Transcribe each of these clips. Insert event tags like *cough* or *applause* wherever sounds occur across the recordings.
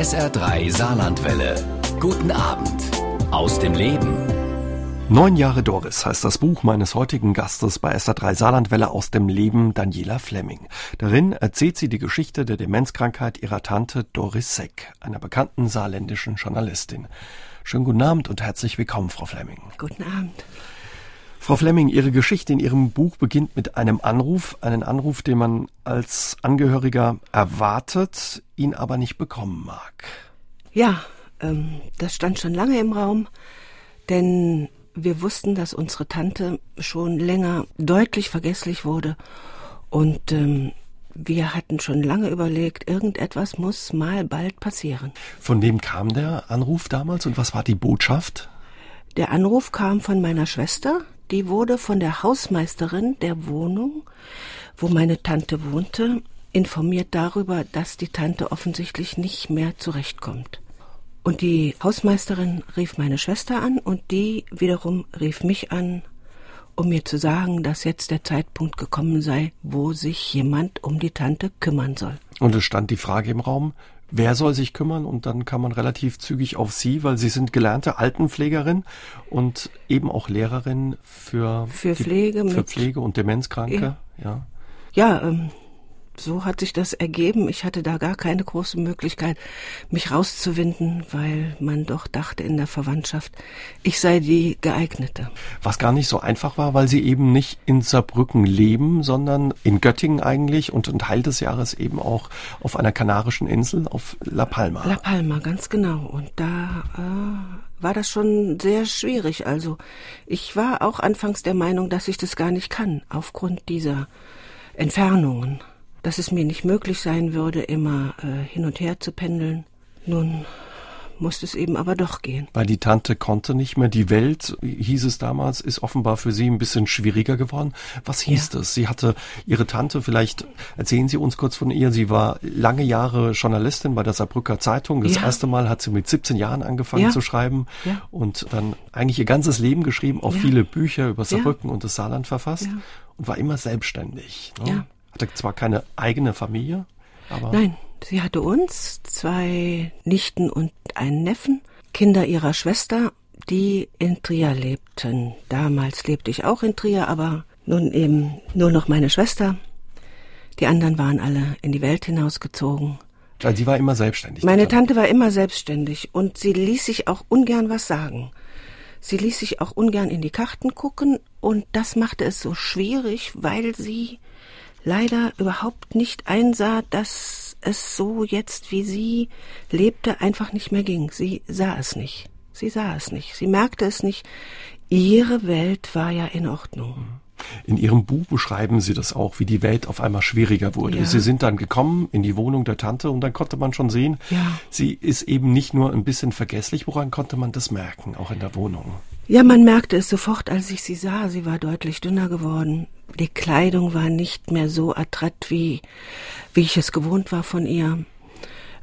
SR3 Saarlandwelle. Guten Abend aus dem Leben. Neun Jahre Doris heißt das Buch meines heutigen Gastes bei SR3 Saarlandwelle aus dem Leben Daniela Fleming. Darin erzählt sie die Geschichte der Demenzkrankheit ihrer Tante Doris Seck, einer bekannten saarländischen Journalistin. Schönen guten Abend und herzlich willkommen, Frau Fleming. Guten Abend. Frau Fleming, Ihre Geschichte in Ihrem Buch beginnt mit einem Anruf, einen Anruf, den man als Angehöriger erwartet, ihn aber nicht bekommen mag. Ja, ähm, das stand schon lange im Raum, denn wir wussten, dass unsere Tante schon länger deutlich vergesslich wurde und ähm, wir hatten schon lange überlegt, irgendetwas muss mal bald passieren. Von wem kam der Anruf damals und was war die Botschaft? Der Anruf kam von meiner Schwester, die wurde von der Hausmeisterin der Wohnung, wo meine Tante wohnte, informiert darüber, dass die Tante offensichtlich nicht mehr zurechtkommt. Und die Hausmeisterin rief meine Schwester an und die wiederum rief mich an, um mir zu sagen, dass jetzt der Zeitpunkt gekommen sei, wo sich jemand um die Tante kümmern soll. Und es stand die Frage im Raum, wer soll sich kümmern und dann kann man relativ zügig auf Sie, weil Sie sind gelernte Altenpflegerin und eben auch Lehrerin für, für Pflege, die, für Pflege und Demenzkranke. Ja, ja, ja ähm, so hat sich das ergeben. Ich hatte da gar keine große Möglichkeit, mich rauszuwinden, weil man doch dachte in der Verwandtschaft, ich sei die geeignete. Was gar nicht so einfach war, weil sie eben nicht in Saarbrücken leben, sondern in Göttingen eigentlich und ein Teil des Jahres eben auch auf einer kanarischen Insel, auf La Palma. La Palma, ganz genau. Und da äh, war das schon sehr schwierig. Also ich war auch anfangs der Meinung, dass ich das gar nicht kann, aufgrund dieser Entfernungen dass es mir nicht möglich sein würde, immer äh, hin und her zu pendeln. Nun musste es eben aber doch gehen. Weil die Tante konnte nicht mehr. Die Welt, hieß es damals, ist offenbar für sie ein bisschen schwieriger geworden. Was hieß ja. das? Sie hatte ihre Tante, vielleicht erzählen Sie uns kurz von ihr. Sie war lange Jahre Journalistin bei der Saarbrücker Zeitung. Das ja. erste Mal hat sie mit 17 Jahren angefangen ja. zu schreiben und dann eigentlich ihr ganzes Leben geschrieben, auch viele Bücher über Saarbrücken und das Saarland verfasst und war immer selbstständig. Ne? Hatte zwar keine eigene Familie, aber. Nein, sie hatte uns, zwei Nichten und einen Neffen, Kinder ihrer Schwester, die in Trier lebten. Damals lebte ich auch in Trier, aber nun eben nur noch meine Schwester. Die anderen waren alle in die Welt hinausgezogen. Also sie war immer selbstständig. Meine Tante war immer selbstständig und sie ließ sich auch ungern was sagen. Sie ließ sich auch ungern in die Karten gucken und das machte es so schwierig, weil sie leider überhaupt nicht einsah, dass es so jetzt, wie sie lebte, einfach nicht mehr ging. Sie sah es nicht. Sie sah es nicht. Sie merkte es nicht. Ihre Welt war ja in Ordnung. In Ihrem Buch beschreiben Sie das auch, wie die Welt auf einmal schwieriger wurde. Ja. Sie sind dann gekommen in die Wohnung der Tante und dann konnte man schon sehen, ja. sie ist eben nicht nur ein bisschen vergesslich. Woran konnte man das merken, auch in der Wohnung? Ja, man merkte es sofort, als ich sie sah. Sie war deutlich dünner geworden. Die Kleidung war nicht mehr so adrett, wie, wie ich es gewohnt war von ihr.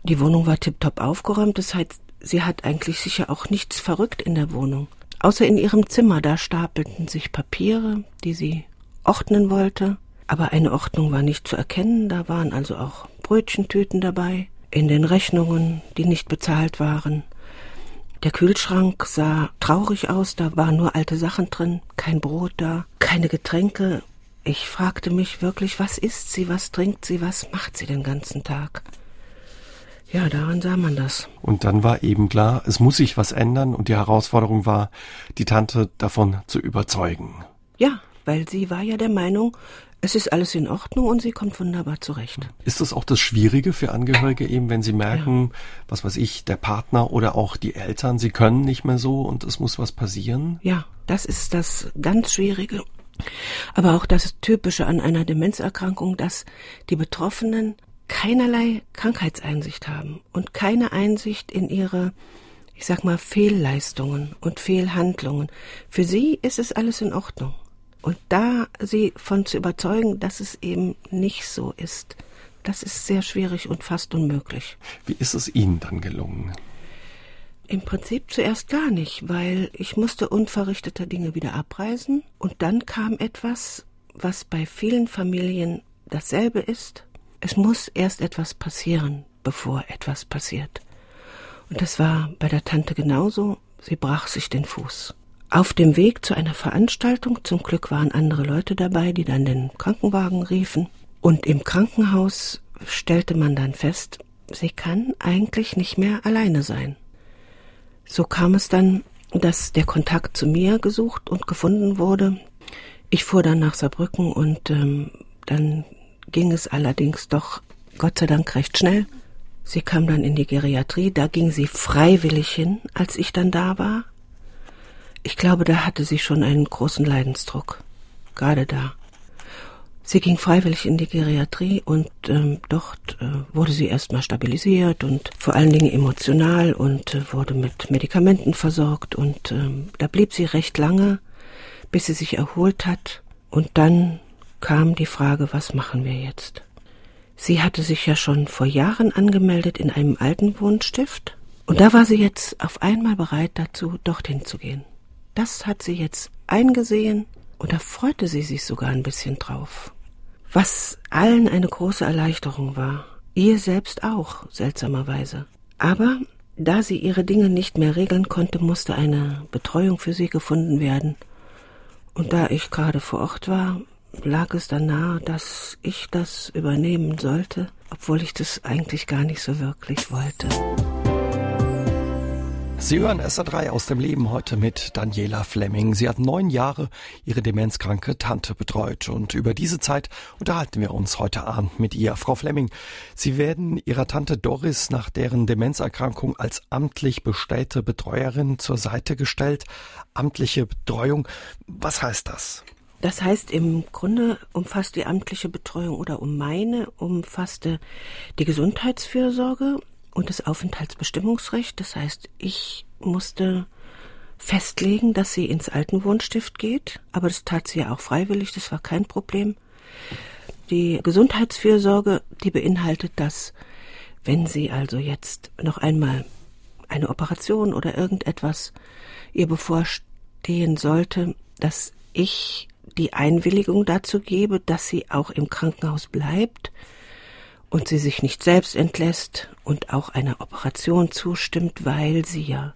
Die Wohnung war tiptop aufgeräumt. Das heißt, sie hat eigentlich sicher auch nichts verrückt in der Wohnung. Außer in ihrem Zimmer, da stapelten sich Papiere, die sie ordnen wollte. Aber eine Ordnung war nicht zu erkennen. Da waren also auch Brötchentüten dabei. In den Rechnungen, die nicht bezahlt waren. Der Kühlschrank sah traurig aus, da waren nur alte Sachen drin, kein Brot da, keine Getränke. Ich fragte mich wirklich, was isst sie, was trinkt sie, was macht sie den ganzen Tag? Ja, daran sah man das. Und dann war eben klar, es muss sich was ändern und die Herausforderung war, die Tante davon zu überzeugen. Ja, weil sie war ja der Meinung, es ist alles in Ordnung und sie kommt wunderbar zurecht. Ist das auch das Schwierige für Angehörige eben, wenn sie merken, ja. was weiß ich, der Partner oder auch die Eltern, sie können nicht mehr so und es muss was passieren? Ja, das ist das ganz Schwierige. Aber auch das Typische an einer Demenzerkrankung, dass die Betroffenen keinerlei Krankheitseinsicht haben und keine Einsicht in ihre, ich sag mal, Fehlleistungen und Fehlhandlungen. Für sie ist es alles in Ordnung. Und da sie von zu überzeugen, dass es eben nicht so ist, das ist sehr schwierig und fast unmöglich. Wie ist es Ihnen dann gelungen? Im Prinzip zuerst gar nicht, weil ich musste unverrichteter Dinge wieder abreisen und dann kam etwas, was bei vielen Familien dasselbe ist. Es muss erst etwas passieren, bevor etwas passiert. Und das war bei der Tante genauso. Sie brach sich den Fuß. Auf dem Weg zu einer Veranstaltung, zum Glück waren andere Leute dabei, die dann den Krankenwagen riefen. Und im Krankenhaus stellte man dann fest, sie kann eigentlich nicht mehr alleine sein. So kam es dann, dass der Kontakt zu mir gesucht und gefunden wurde. Ich fuhr dann nach Saarbrücken und ähm, dann ging es allerdings doch Gott sei Dank recht schnell. Sie kam dann in die Geriatrie, da ging sie freiwillig hin, als ich dann da war. Ich glaube, da hatte sie schon einen großen Leidensdruck. Gerade da. Sie ging freiwillig in die Geriatrie und ähm, dort äh, wurde sie erstmal stabilisiert und vor allen Dingen emotional und äh, wurde mit Medikamenten versorgt und ähm, da blieb sie recht lange, bis sie sich erholt hat und dann kam die Frage, was machen wir jetzt? Sie hatte sich ja schon vor Jahren angemeldet in einem alten Wohnstift und da war sie jetzt auf einmal bereit dazu, dorthin zu gehen. Das hat sie jetzt eingesehen und da freute sie sich sogar ein bisschen drauf. Was allen eine große Erleichterung war, ihr selbst auch, seltsamerweise. Aber da sie ihre Dinge nicht mehr regeln konnte, musste eine Betreuung für sie gefunden werden. Und da ich gerade vor Ort war, lag es dann nahe, dass ich das übernehmen sollte, obwohl ich das eigentlich gar nicht so wirklich wollte. Sie hören SA3 aus dem Leben heute mit Daniela Fleming. Sie hat neun Jahre ihre demenzkranke Tante betreut und über diese Zeit unterhalten wir uns heute Abend mit ihr. Frau Fleming, Sie werden Ihrer Tante Doris nach deren Demenzerkrankung als amtlich bestellte Betreuerin zur Seite gestellt. Amtliche Betreuung, was heißt das? Das heißt, im Grunde umfasst die amtliche Betreuung oder um meine umfasste die Gesundheitsfürsorge, und das Aufenthaltsbestimmungsrecht. Das heißt, ich musste festlegen, dass sie ins Altenwohnstift geht, aber das tat sie ja auch freiwillig, das war kein Problem. Die Gesundheitsfürsorge, die beinhaltet das, wenn sie also jetzt noch einmal eine Operation oder irgendetwas ihr bevorstehen sollte, dass ich die Einwilligung dazu gebe, dass sie auch im Krankenhaus bleibt, und sie sich nicht selbst entlässt und auch einer Operation zustimmt, weil sie ja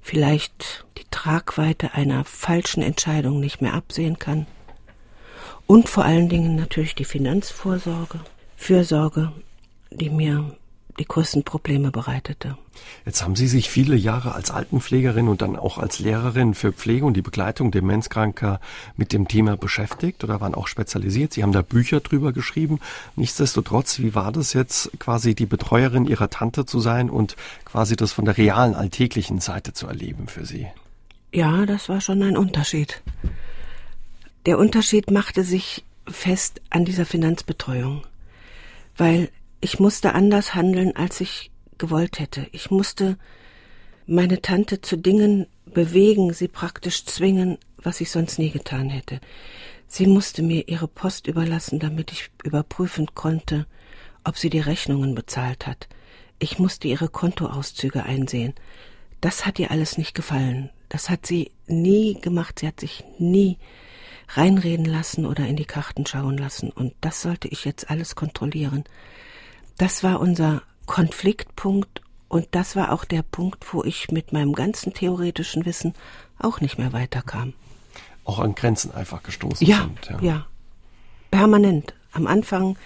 vielleicht die Tragweite einer falschen Entscheidung nicht mehr absehen kann. Und vor allen Dingen natürlich die Finanzvorsorge, Fürsorge, die mir die größten Probleme bereitete. Jetzt haben Sie sich viele Jahre als Altenpflegerin und dann auch als Lehrerin für Pflege und die Begleitung Demenzkranker mit dem Thema beschäftigt oder waren auch spezialisiert. Sie haben da Bücher drüber geschrieben. Nichtsdestotrotz, wie war das jetzt quasi die Betreuerin Ihrer Tante zu sein und quasi das von der realen alltäglichen Seite zu erleben für Sie? Ja, das war schon ein Unterschied. Der Unterschied machte sich fest an dieser Finanzbetreuung, weil ich musste anders handeln, als ich gewollt hätte. Ich musste meine Tante zu Dingen bewegen, sie praktisch zwingen, was ich sonst nie getan hätte. Sie musste mir ihre Post überlassen, damit ich überprüfen konnte, ob sie die Rechnungen bezahlt hat. Ich musste ihre Kontoauszüge einsehen. Das hat ihr alles nicht gefallen. Das hat sie nie gemacht. Sie hat sich nie reinreden lassen oder in die Karten schauen lassen. Und das sollte ich jetzt alles kontrollieren. Das war unser Konfliktpunkt und das war auch der Punkt, wo ich mit meinem ganzen theoretischen Wissen auch nicht mehr weiterkam. Auch an Grenzen einfach gestoßen ja, sind. Ja, ja. Permanent. Am Anfang,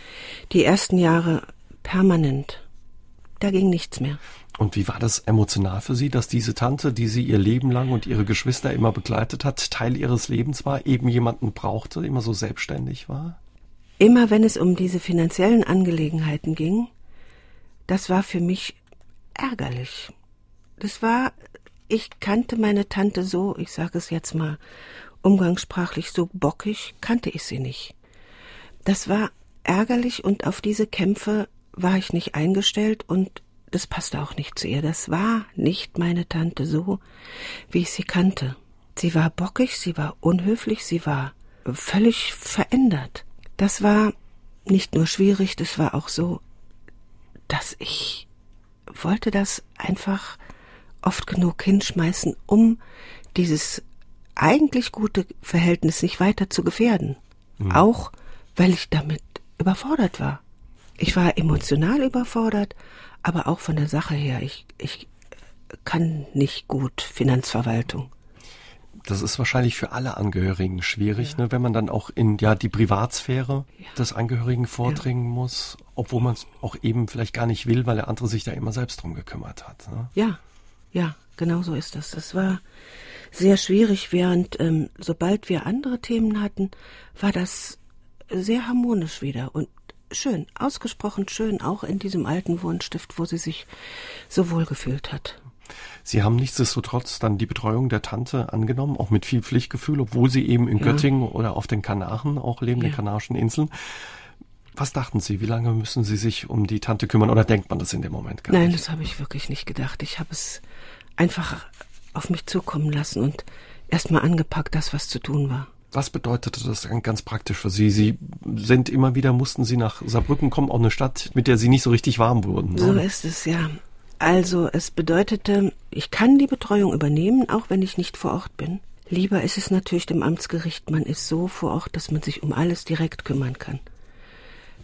die ersten Jahre permanent. Da ging nichts mehr. Und wie war das emotional für Sie, dass diese Tante, die Sie ihr Leben lang und ihre Geschwister immer begleitet hat, Teil ihres Lebens war, eben jemanden brauchte, immer so selbstständig war? Immer wenn es um diese finanziellen Angelegenheiten ging, das war für mich ärgerlich. Das war, ich kannte meine Tante so, ich sage es jetzt mal umgangssprachlich so bockig, kannte ich sie nicht. Das war ärgerlich und auf diese Kämpfe war ich nicht eingestellt und das passte auch nicht zu ihr. Das war nicht meine Tante so, wie ich sie kannte. Sie war bockig, sie war unhöflich, sie war völlig verändert. Das war nicht nur schwierig, das war auch so, dass ich wollte das einfach oft genug hinschmeißen, um dieses eigentlich gute Verhältnis nicht weiter zu gefährden. Mhm. Auch weil ich damit überfordert war. Ich war emotional überfordert, aber auch von der Sache her. Ich, ich kann nicht gut Finanzverwaltung. Das ist wahrscheinlich für alle Angehörigen schwierig, ja. ne, wenn man dann auch in ja die Privatsphäre ja. des Angehörigen vordringen ja. muss, obwohl man es auch eben vielleicht gar nicht will, weil der andere sich da immer selbst drum gekümmert hat. Ne? Ja, ja, genau so ist das. Das war sehr schwierig, während ähm, sobald wir andere Themen hatten, war das sehr harmonisch wieder und schön, ausgesprochen schön, auch in diesem alten Wohnstift, wo sie sich so wohl gefühlt hat. Sie haben nichtsdestotrotz dann die Betreuung der Tante angenommen, auch mit viel Pflichtgefühl, obwohl Sie eben in ja. Göttingen oder auf den Kanaren auch leben, ja. den Kanarischen Inseln. Was dachten Sie, wie lange müssen Sie sich um die Tante kümmern oder denkt man das in dem Moment gar Nein, nicht? das habe ich wirklich nicht gedacht. Ich habe es einfach auf mich zukommen lassen und erstmal angepackt, das, was zu tun war. Was bedeutete das ganz praktisch für Sie? Sie sind immer wieder, mussten Sie nach Saarbrücken kommen, auch eine Stadt, mit der Sie nicht so richtig warm wurden. So oder? ist es, ja. Also es bedeutete, ich kann die Betreuung übernehmen, auch wenn ich nicht vor Ort bin. Lieber ist es natürlich dem Amtsgericht, man ist so vor Ort, dass man sich um alles direkt kümmern kann.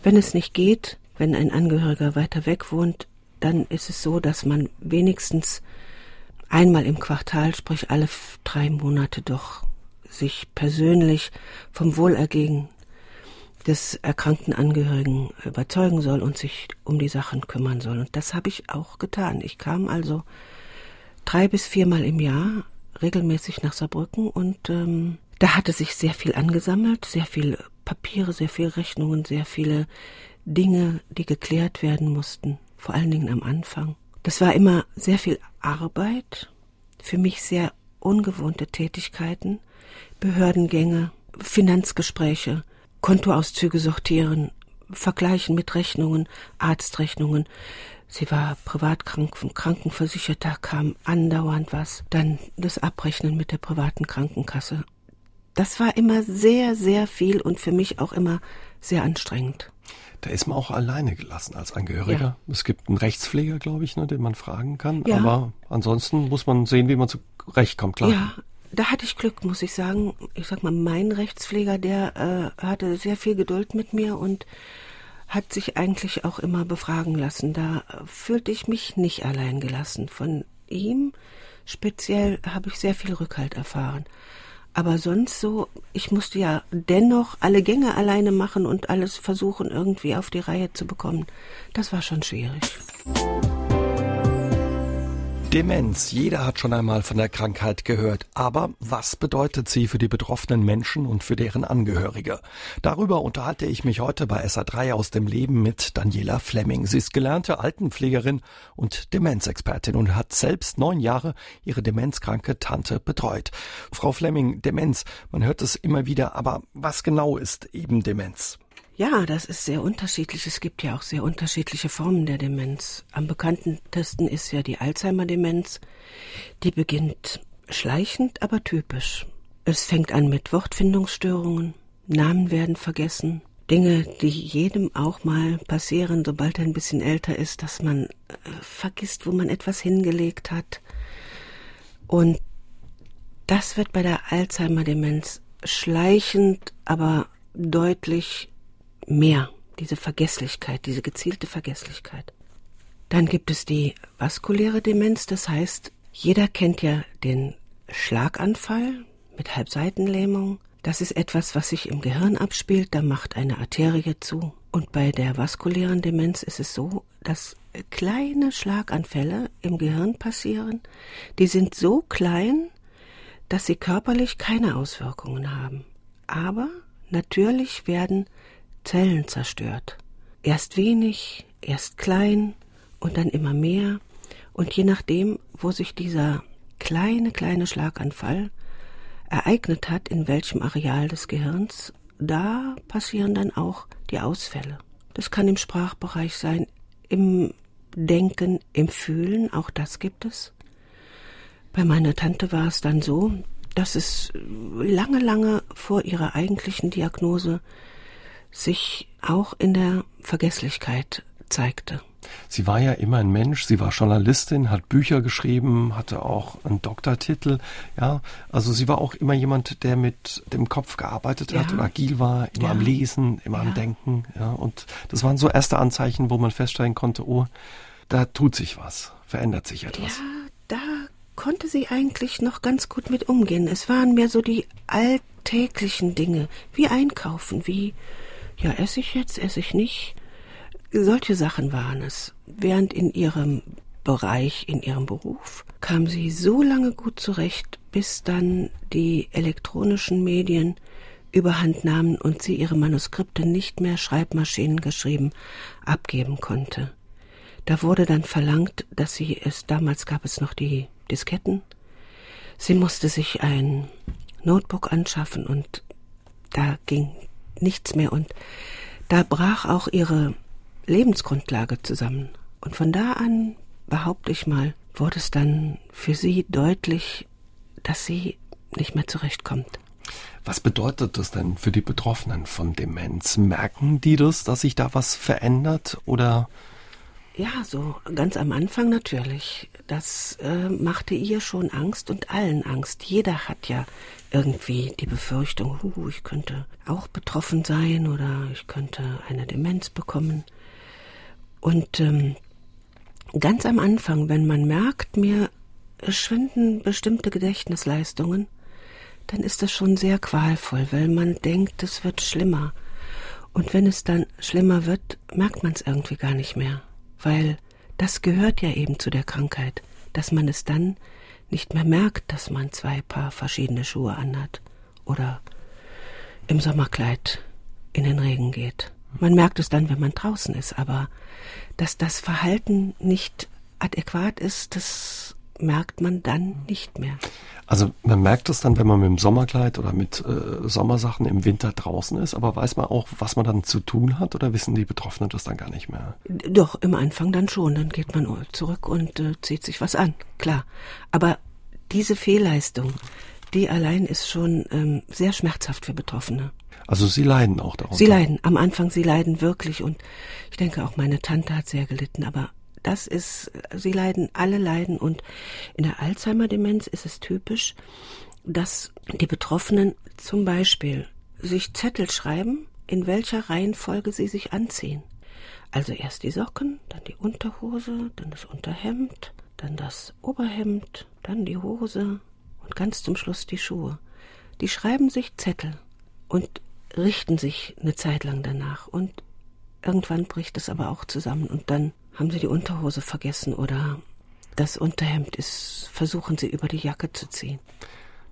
Wenn es nicht geht, wenn ein Angehöriger weiter weg wohnt, dann ist es so, dass man wenigstens einmal im Quartal, sprich alle drei Monate doch sich persönlich vom Wohlergehen des erkrankten Angehörigen überzeugen soll und sich um die Sachen kümmern soll. Und das habe ich auch getan. Ich kam also drei bis viermal im Jahr regelmäßig nach Saarbrücken und ähm, da hatte sich sehr viel angesammelt, sehr viel Papiere, sehr viele Rechnungen, sehr viele Dinge, die geklärt werden mussten, vor allen Dingen am Anfang. Das war immer sehr viel Arbeit, für mich sehr ungewohnte Tätigkeiten, Behördengänge, Finanzgespräche, Kontoauszüge sortieren, vergleichen mit Rechnungen, Arztrechnungen. Sie war Privatkranken, Krankenversicherter, kam andauernd was. Dann das Abrechnen mit der privaten Krankenkasse. Das war immer sehr, sehr viel und für mich auch immer sehr anstrengend. Da ist man auch alleine gelassen als Angehöriger. Ja. Es gibt einen Rechtspfleger, glaube ich, ne, den man fragen kann. Ja. Aber ansonsten muss man sehen, wie man zurechtkommt, klar. Ja, da hatte ich Glück, muss ich sagen. Ich sag mal, mein Rechtspfleger, der äh, hatte sehr viel Geduld mit mir und hat sich eigentlich auch immer befragen lassen. Da fühlte ich mich nicht allein gelassen. Von ihm speziell habe ich sehr viel Rückhalt erfahren. Aber sonst so, ich musste ja dennoch alle Gänge alleine machen und alles versuchen, irgendwie auf die Reihe zu bekommen. Das war schon schwierig. Demenz. Jeder hat schon einmal von der Krankheit gehört. Aber was bedeutet sie für die betroffenen Menschen und für deren Angehörige? Darüber unterhalte ich mich heute bei SA3 aus dem Leben mit Daniela Fleming. Sie ist gelernte Altenpflegerin und Demenzexpertin und hat selbst neun Jahre ihre demenzkranke Tante betreut. Frau Fleming, Demenz, man hört es immer wieder, aber was genau ist eben Demenz? Ja, das ist sehr unterschiedlich. Es gibt ja auch sehr unterschiedliche Formen der Demenz. Am bekanntesten ist ja die Alzheimer-Demenz. Die beginnt schleichend, aber typisch. Es fängt an mit Wortfindungsstörungen, Namen werden vergessen, Dinge, die jedem auch mal passieren, sobald er ein bisschen älter ist, dass man äh, vergisst, wo man etwas hingelegt hat. Und das wird bei der Alzheimer-Demenz schleichend, aber deutlich mehr, diese Vergesslichkeit, diese gezielte Vergesslichkeit. Dann gibt es die vaskuläre Demenz, das heißt, jeder kennt ja den Schlaganfall mit Halbseitenlähmung. Das ist etwas, was sich im Gehirn abspielt, da macht eine Arterie zu. Und bei der vaskulären Demenz ist es so, dass kleine Schlaganfälle im Gehirn passieren, die sind so klein, dass sie körperlich keine Auswirkungen haben. Aber natürlich werden Zellen zerstört. Erst wenig, erst klein und dann immer mehr. Und je nachdem, wo sich dieser kleine, kleine Schlaganfall ereignet hat, in welchem Areal des Gehirns, da passieren dann auch die Ausfälle. Das kann im Sprachbereich sein, im Denken, im Fühlen, auch das gibt es. Bei meiner Tante war es dann so, dass es lange, lange vor ihrer eigentlichen Diagnose sich auch in der Vergesslichkeit zeigte. Sie war ja immer ein Mensch, sie war Journalistin, hat Bücher geschrieben, hatte auch einen Doktortitel, ja. Also sie war auch immer jemand, der mit dem Kopf gearbeitet ja. hat und agil war, immer ja. am Lesen, immer ja. am Denken, ja. Und das waren so erste Anzeichen, wo man feststellen konnte, oh, da tut sich was, verändert sich etwas. Ja, da konnte sie eigentlich noch ganz gut mit umgehen. Es waren mehr so die alltäglichen Dinge, wie einkaufen, wie, ja, esse ich jetzt, esse ich nicht. Solche Sachen waren es. Während in ihrem Bereich, in ihrem Beruf, kam sie so lange gut zurecht, bis dann die elektronischen Medien überhand nahmen und sie ihre Manuskripte nicht mehr Schreibmaschinen geschrieben abgeben konnte. Da wurde dann verlangt, dass sie es, damals gab es noch die Disketten, sie musste sich ein Notebook anschaffen und da ging nichts mehr und da brach auch ihre Lebensgrundlage zusammen. Und von da an, behaupte ich mal, wurde es dann für sie deutlich, dass sie nicht mehr zurechtkommt. Was bedeutet das denn für die Betroffenen von Demenz? Merken die das, dass sich da was verändert oder? Ja, so ganz am Anfang natürlich. Das äh, machte ihr schon Angst und allen Angst. Jeder hat ja irgendwie die Befürchtung, hu, ich könnte auch betroffen sein oder ich könnte eine Demenz bekommen. Und ähm, ganz am Anfang, wenn man merkt, mir schwinden bestimmte Gedächtnisleistungen, dann ist das schon sehr qualvoll, weil man denkt, es wird schlimmer. Und wenn es dann schlimmer wird, merkt man es irgendwie gar nicht mehr, weil das gehört ja eben zu der Krankheit, dass man es dann nicht mehr merkt, dass man zwei Paar verschiedene Schuhe anhat oder im Sommerkleid in den Regen geht. Man merkt es dann, wenn man draußen ist, aber dass das Verhalten nicht adäquat ist, das merkt man dann nicht mehr. Also man merkt es dann, wenn man mit dem Sommerkleid oder mit äh, Sommersachen im Winter draußen ist, aber weiß man auch, was man dann zu tun hat oder wissen die Betroffenen das dann gar nicht mehr? Doch, im Anfang dann schon. Dann geht man zurück und äh, zieht sich was an, klar. Aber diese Fehlleistung, die allein ist schon ähm, sehr schmerzhaft für Betroffene. Also Sie leiden auch darunter? Sie leiden. Am Anfang, Sie leiden wirklich. Und ich denke, auch meine Tante hat sehr gelitten. Aber das ist, sie leiden, alle leiden. Und in der Alzheimer-Demenz ist es typisch, dass die Betroffenen zum Beispiel sich Zettel schreiben, in welcher Reihenfolge sie sich anziehen. Also erst die Socken, dann die Unterhose, dann das Unterhemd, dann das Oberhemd, dann die Hose und ganz zum Schluss die Schuhe. Die schreiben sich Zettel und richten sich eine Zeit lang danach und irgendwann bricht es aber auch zusammen und dann haben sie die Unterhose vergessen oder das Unterhemd ist, versuchen sie über die Jacke zu ziehen.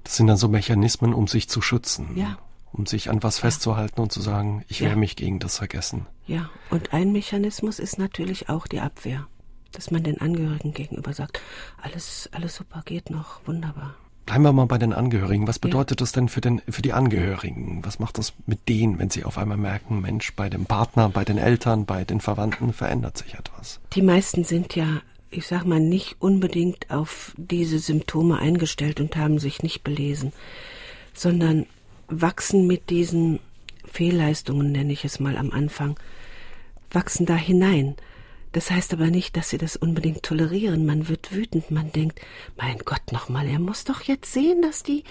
Das sind dann so Mechanismen, um sich zu schützen. Ja. Um sich an was ja. festzuhalten und zu sagen, ich wehre ja. mich gegen das Vergessen. Ja, und ein Mechanismus ist natürlich auch die Abwehr. Dass man den Angehörigen gegenüber sagt, alles, alles super, geht noch, wunderbar. Bleiben wir mal bei den Angehörigen. Was bedeutet ja. das denn für, den, für die Angehörigen? Was macht das mit denen, wenn sie auf einmal merken, Mensch, bei dem Partner, bei den Eltern, bei den Verwandten verändert sich etwas? Die meisten sind ja, ich sag mal, nicht unbedingt auf diese Symptome eingestellt und haben sich nicht belesen, sondern wachsen mit diesen Fehlleistungen, nenne ich es mal am Anfang, wachsen da hinein. Das heißt aber nicht, dass sie das unbedingt tolerieren. Man wird wütend, man denkt, mein Gott nochmal, er muss doch jetzt sehen, dass die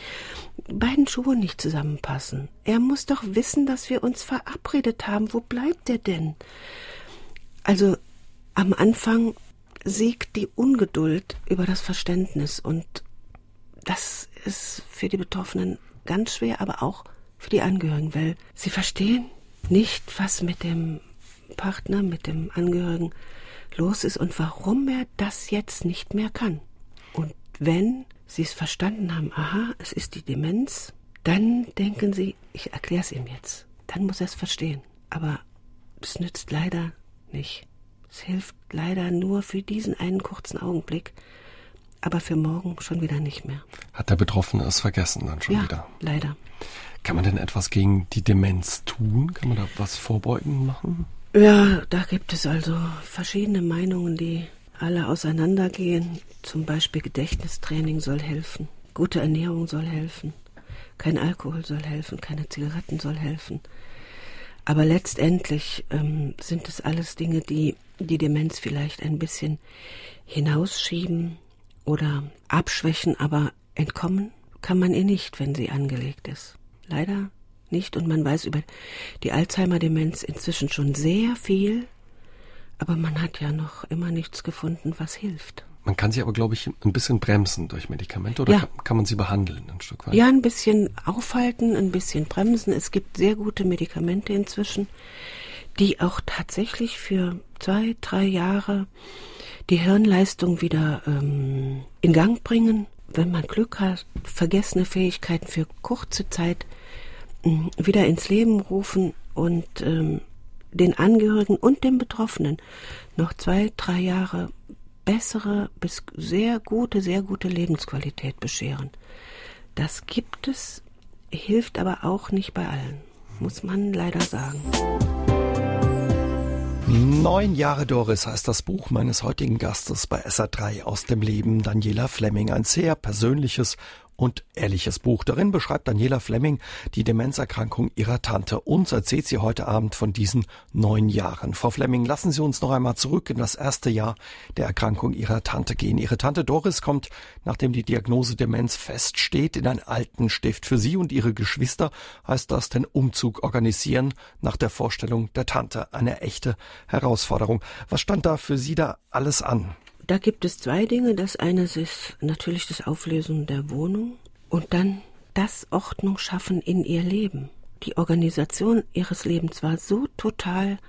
beiden Schuhe nicht zusammenpassen. Er muss doch wissen, dass wir uns verabredet haben. Wo bleibt er denn? Also am Anfang siegt die Ungeduld über das Verständnis und das ist für die Betroffenen ganz schwer, aber auch für die Angehörigen, weil sie verstehen nicht, was mit dem Partner, mit dem Angehörigen los ist und warum er das jetzt nicht mehr kann. Und wenn Sie es verstanden haben, aha, es ist die Demenz, dann denken Sie, ich erkläre es ihm jetzt. Dann muss er es verstehen. Aber es nützt leider nicht. Es hilft leider nur für diesen einen kurzen Augenblick, aber für morgen schon wieder nicht mehr. Hat der Betroffene es vergessen dann schon ja, wieder? Leider. Kann man denn etwas gegen die Demenz tun? Kann man da was vorbeugend machen? Ja, da gibt es also verschiedene Meinungen, die alle auseinandergehen. Zum Beispiel Gedächtnistraining soll helfen, gute Ernährung soll helfen, kein Alkohol soll helfen, keine Zigaretten soll helfen. Aber letztendlich ähm, sind es alles Dinge, die die Demenz vielleicht ein bisschen hinausschieben oder abschwächen, aber entkommen kann man ihr nicht, wenn sie angelegt ist. Leider nicht und man weiß über die Alzheimer-Demenz inzwischen schon sehr viel, aber man hat ja noch immer nichts gefunden, was hilft. Man kann sie aber, glaube ich, ein bisschen bremsen durch Medikamente oder ja. kann, kann, man sie behandeln ein Stück weit? Ja, ein bisschen aufhalten, ein bisschen bremsen. Es gibt sehr gute Medikamente inzwischen, die auch tatsächlich für zwei, drei Jahre die Hirnleistung wieder ähm, in Gang bringen. Wenn man Glück hat, vergessene Fähigkeiten für kurze Zeit wieder ins Leben rufen und ähm, den Angehörigen und den Betroffenen noch zwei, drei Jahre bessere bis sehr gute, sehr gute Lebensqualität bescheren. Das gibt es, hilft aber auch nicht bei allen, muss man leider sagen. Neun Jahre Doris heißt das Buch meines heutigen Gastes bei SA3 aus dem Leben Daniela Fleming. Ein sehr persönliches und ehrliches Buch. Darin beschreibt Daniela Fleming die Demenzerkrankung ihrer Tante. Uns erzählt sie heute Abend von diesen neun Jahren. Frau Fleming, lassen Sie uns noch einmal zurück in das erste Jahr der Erkrankung Ihrer Tante gehen. Ihre Tante Doris kommt, nachdem die Diagnose Demenz feststeht, in ein Altenstift. Für Sie und Ihre Geschwister heißt das den Umzug organisieren nach der Vorstellung der Tante. Eine echte Herausforderung. Was stand da für Sie da alles an? Da gibt es zwei Dinge. Das eine ist natürlich das Auflösen der Wohnung und dann das Ordnung schaffen in ihr Leben. Die Organisation ihres Lebens war so total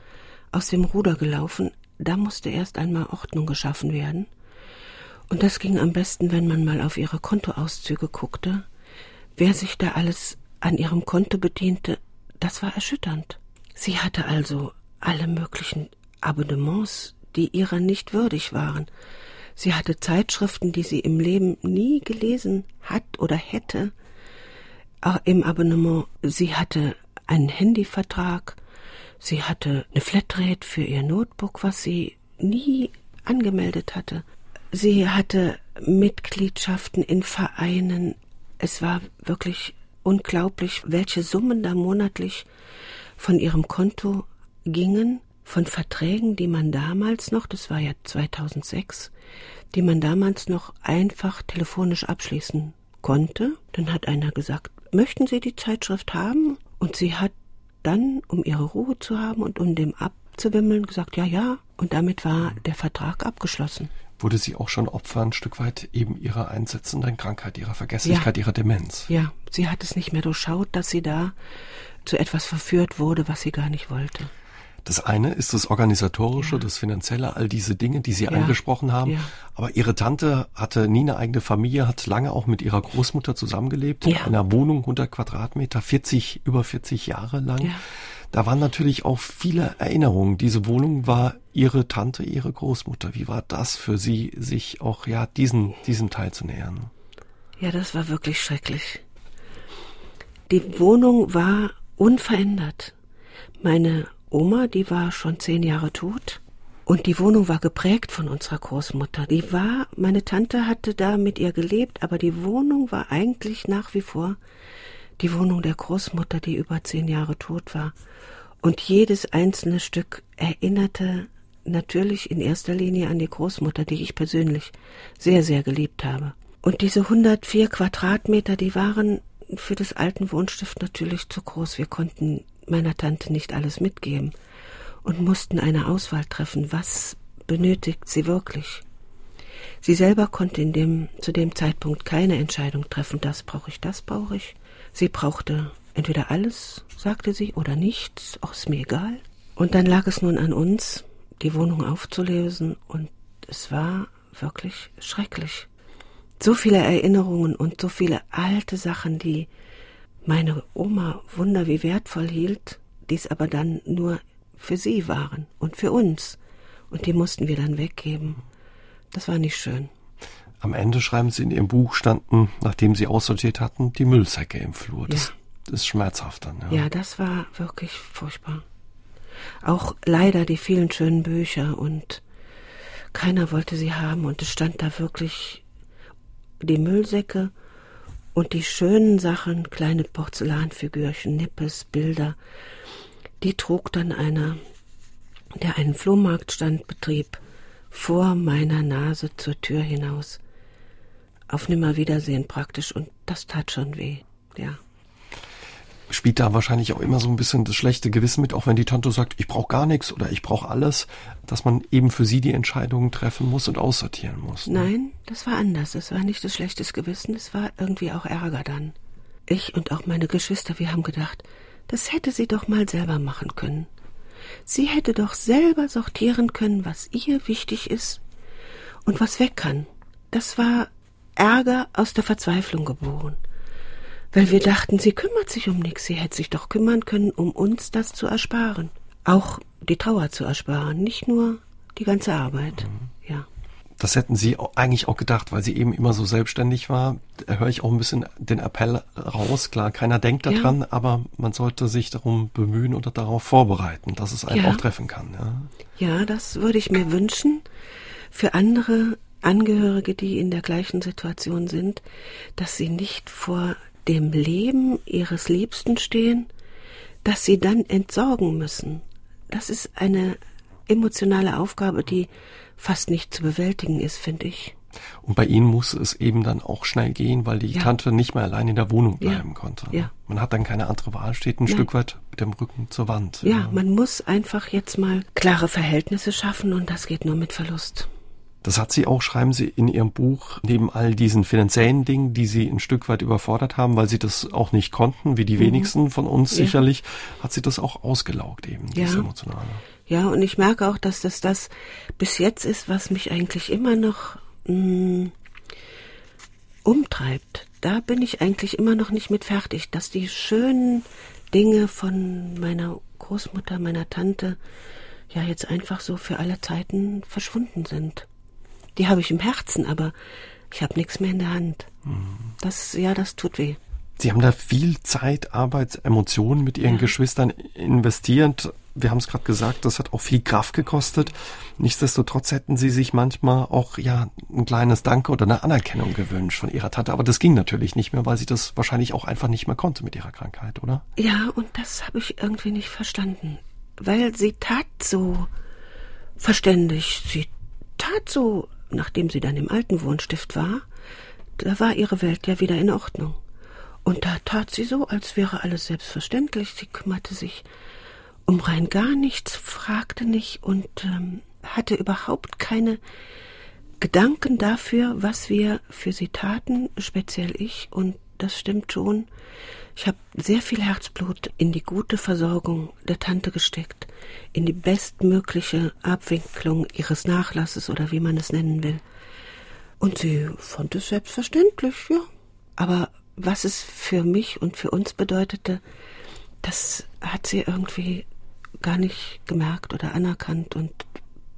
aus dem Ruder gelaufen, da musste erst einmal Ordnung geschaffen werden. Und das ging am besten, wenn man mal auf ihre Kontoauszüge guckte. Wer sich da alles an ihrem Konto bediente, das war erschütternd. Sie hatte also alle möglichen Abonnements, die ihrer nicht würdig waren. Sie hatte Zeitschriften, die sie im Leben nie gelesen hat oder hätte, auch im Abonnement. Sie hatte einen Handyvertrag, sie hatte eine Flatrate für ihr Notebook, was sie nie angemeldet hatte. Sie hatte Mitgliedschaften in Vereinen. Es war wirklich unglaublich, welche Summen da monatlich von ihrem Konto gingen von Verträgen, die man damals noch, das war ja 2006, die man damals noch einfach telefonisch abschließen konnte. Dann hat einer gesagt, möchten Sie die Zeitschrift haben? Und sie hat dann, um ihre Ruhe zu haben und um dem abzuwimmeln, gesagt, ja, ja. Und damit war der Vertrag abgeschlossen. Wurde sie auch schon Opfer ein Stück weit eben ihrer einsetzenden Krankheit, ihrer Vergesslichkeit, ja. ihrer Demenz? Ja, sie hat es nicht mehr durchschaut, dass sie da zu etwas verführt wurde, was sie gar nicht wollte. Das eine ist das Organisatorische, ja. das Finanzielle, all diese Dinge, die Sie ja. angesprochen haben. Ja. Aber Ihre Tante hatte nie eine eigene Familie, hat lange auch mit ihrer Großmutter zusammengelebt, in einer Wohnung 100 Quadratmeter, 40, über 40 Jahre lang. Da waren natürlich auch viele Erinnerungen. Diese Wohnung war Ihre Tante, Ihre Großmutter. Wie war das für Sie, sich auch ja diesen, diesem Teil zu nähern? Ja, das war wirklich schrecklich. Die Wohnung war unverändert. Meine Oma, die war schon zehn Jahre tot. Und die Wohnung war geprägt von unserer Großmutter. Die war, meine Tante hatte da mit ihr gelebt, aber die Wohnung war eigentlich nach wie vor die Wohnung der Großmutter, die über zehn Jahre tot war. Und jedes einzelne Stück erinnerte natürlich in erster Linie an die Großmutter, die ich persönlich sehr, sehr geliebt habe. Und diese 104 Quadratmeter, die waren für das alten Wohnstift natürlich zu groß. Wir konnten meiner Tante nicht alles mitgeben und mussten eine Auswahl treffen, was benötigt sie wirklich. Sie selber konnte in dem, zu dem Zeitpunkt keine Entscheidung treffen, das brauche ich, das brauche ich. Sie brauchte entweder alles, sagte sie, oder nichts, auch ist mir egal. Und dann lag es nun an uns, die Wohnung aufzulösen, und es war wirklich schrecklich. So viele Erinnerungen und so viele alte Sachen, die meine Oma Wunder wie wertvoll hielt, dies aber dann nur für sie waren und für uns. Und die mussten wir dann weggeben. Das war nicht schön. Am Ende schreiben Sie in Ihrem Buch standen, nachdem Sie aussortiert hatten, die Müllsäcke im Flur. Das, ja. das ist schmerzhaft dann. Ja. ja, das war wirklich furchtbar. Auch leider die vielen schönen Bücher und keiner wollte sie haben und es stand da wirklich die Müllsäcke und die schönen Sachen, kleine Porzellanfigürchen, Nippes, Bilder, die trug dann einer, der einen Flohmarktstand betrieb, vor meiner Nase zur Tür hinaus. Auf Nimmerwiedersehen praktisch und das tat schon weh, ja. Spielt da wahrscheinlich auch immer so ein bisschen das schlechte Gewissen mit, auch wenn die Tante sagt, ich brauche gar nichts oder ich brauche alles, dass man eben für sie die Entscheidungen treffen muss und aussortieren muss. Ne? Nein, das war anders. Das war nicht das schlechtes Gewissen, es war irgendwie auch Ärger dann. Ich und auch meine Geschwister, wir haben gedacht, das hätte sie doch mal selber machen können. Sie hätte doch selber sortieren können, was ihr wichtig ist und was weg kann. Das war Ärger aus der Verzweiflung geboren. Weil wir dachten, sie kümmert sich um nichts, sie hätte sich doch kümmern können, um uns das zu ersparen. Auch die Trauer zu ersparen, nicht nur die ganze Arbeit. Mhm. Ja. Das hätten Sie eigentlich auch gedacht, weil sie eben immer so selbstständig war. Da höre ich auch ein bisschen den Appell raus. Klar, keiner denkt daran, ja. aber man sollte sich darum bemühen oder darauf vorbereiten, dass es einen ja. auch treffen kann. Ja. ja, das würde ich mir wünschen für andere Angehörige, die in der gleichen Situation sind, dass sie nicht vor dem Leben ihres Liebsten stehen, dass sie dann entsorgen müssen. Das ist eine emotionale Aufgabe, die fast nicht zu bewältigen ist, finde ich. Und bei Ihnen muss es eben dann auch schnell gehen, weil die ja. Tante nicht mehr allein in der Wohnung bleiben ja. konnte. Ja. Man hat dann keine andere Wahl, steht ein Nein. Stück weit mit dem Rücken zur Wand. Ja, ja, man muss einfach jetzt mal klare Verhältnisse schaffen und das geht nur mit Verlust. Das hat sie auch, schreiben Sie in Ihrem Buch, neben all diesen finanziellen Dingen, die Sie ein Stück weit überfordert haben, weil Sie das auch nicht konnten, wie die mhm. wenigsten von uns ja. sicherlich, hat sie das auch ausgelaugt eben, ja. dieses Emotionale. Ja, und ich merke auch, dass das das bis jetzt ist, was mich eigentlich immer noch mh, mm, umtreibt. Da bin ich eigentlich immer noch nicht mit fertig, dass die schönen Dinge von meiner Großmutter, meiner Tante, ja jetzt einfach so für alle Zeiten verschwunden sind. Die habe ich im Herzen, aber ich habe nichts mehr in der Hand. Mhm. Das, ja, das tut weh. Sie haben da viel Zeit, Arbeit, Emotionen mit Ihren ja. Geschwistern investiert wir haben es gerade gesagt, das hat auch viel Kraft gekostet. Nichtsdestotrotz hätten Sie sich manchmal auch ja ein kleines Danke oder eine Anerkennung gewünscht von Ihrer Tante. Aber das ging natürlich nicht mehr, weil sie das wahrscheinlich auch einfach nicht mehr konnte mit ihrer Krankheit, oder? Ja, und das habe ich irgendwie nicht verstanden. Weil sie tat so verständig. Sie tat so, nachdem sie dann im alten Wohnstift war, da war ihre Welt ja wieder in Ordnung. Und da tat sie so, als wäre alles selbstverständlich. Sie kümmerte sich um rein gar nichts, fragte nicht und ähm, hatte überhaupt keine Gedanken dafür, was wir für sie taten, speziell ich. Und das stimmt schon. Ich habe sehr viel Herzblut in die gute Versorgung der Tante gesteckt, in die bestmögliche Abwicklung ihres Nachlasses oder wie man es nennen will. Und sie fand es selbstverständlich, ja. Aber was es für mich und für uns bedeutete, das hat sie irgendwie gar nicht gemerkt oder anerkannt und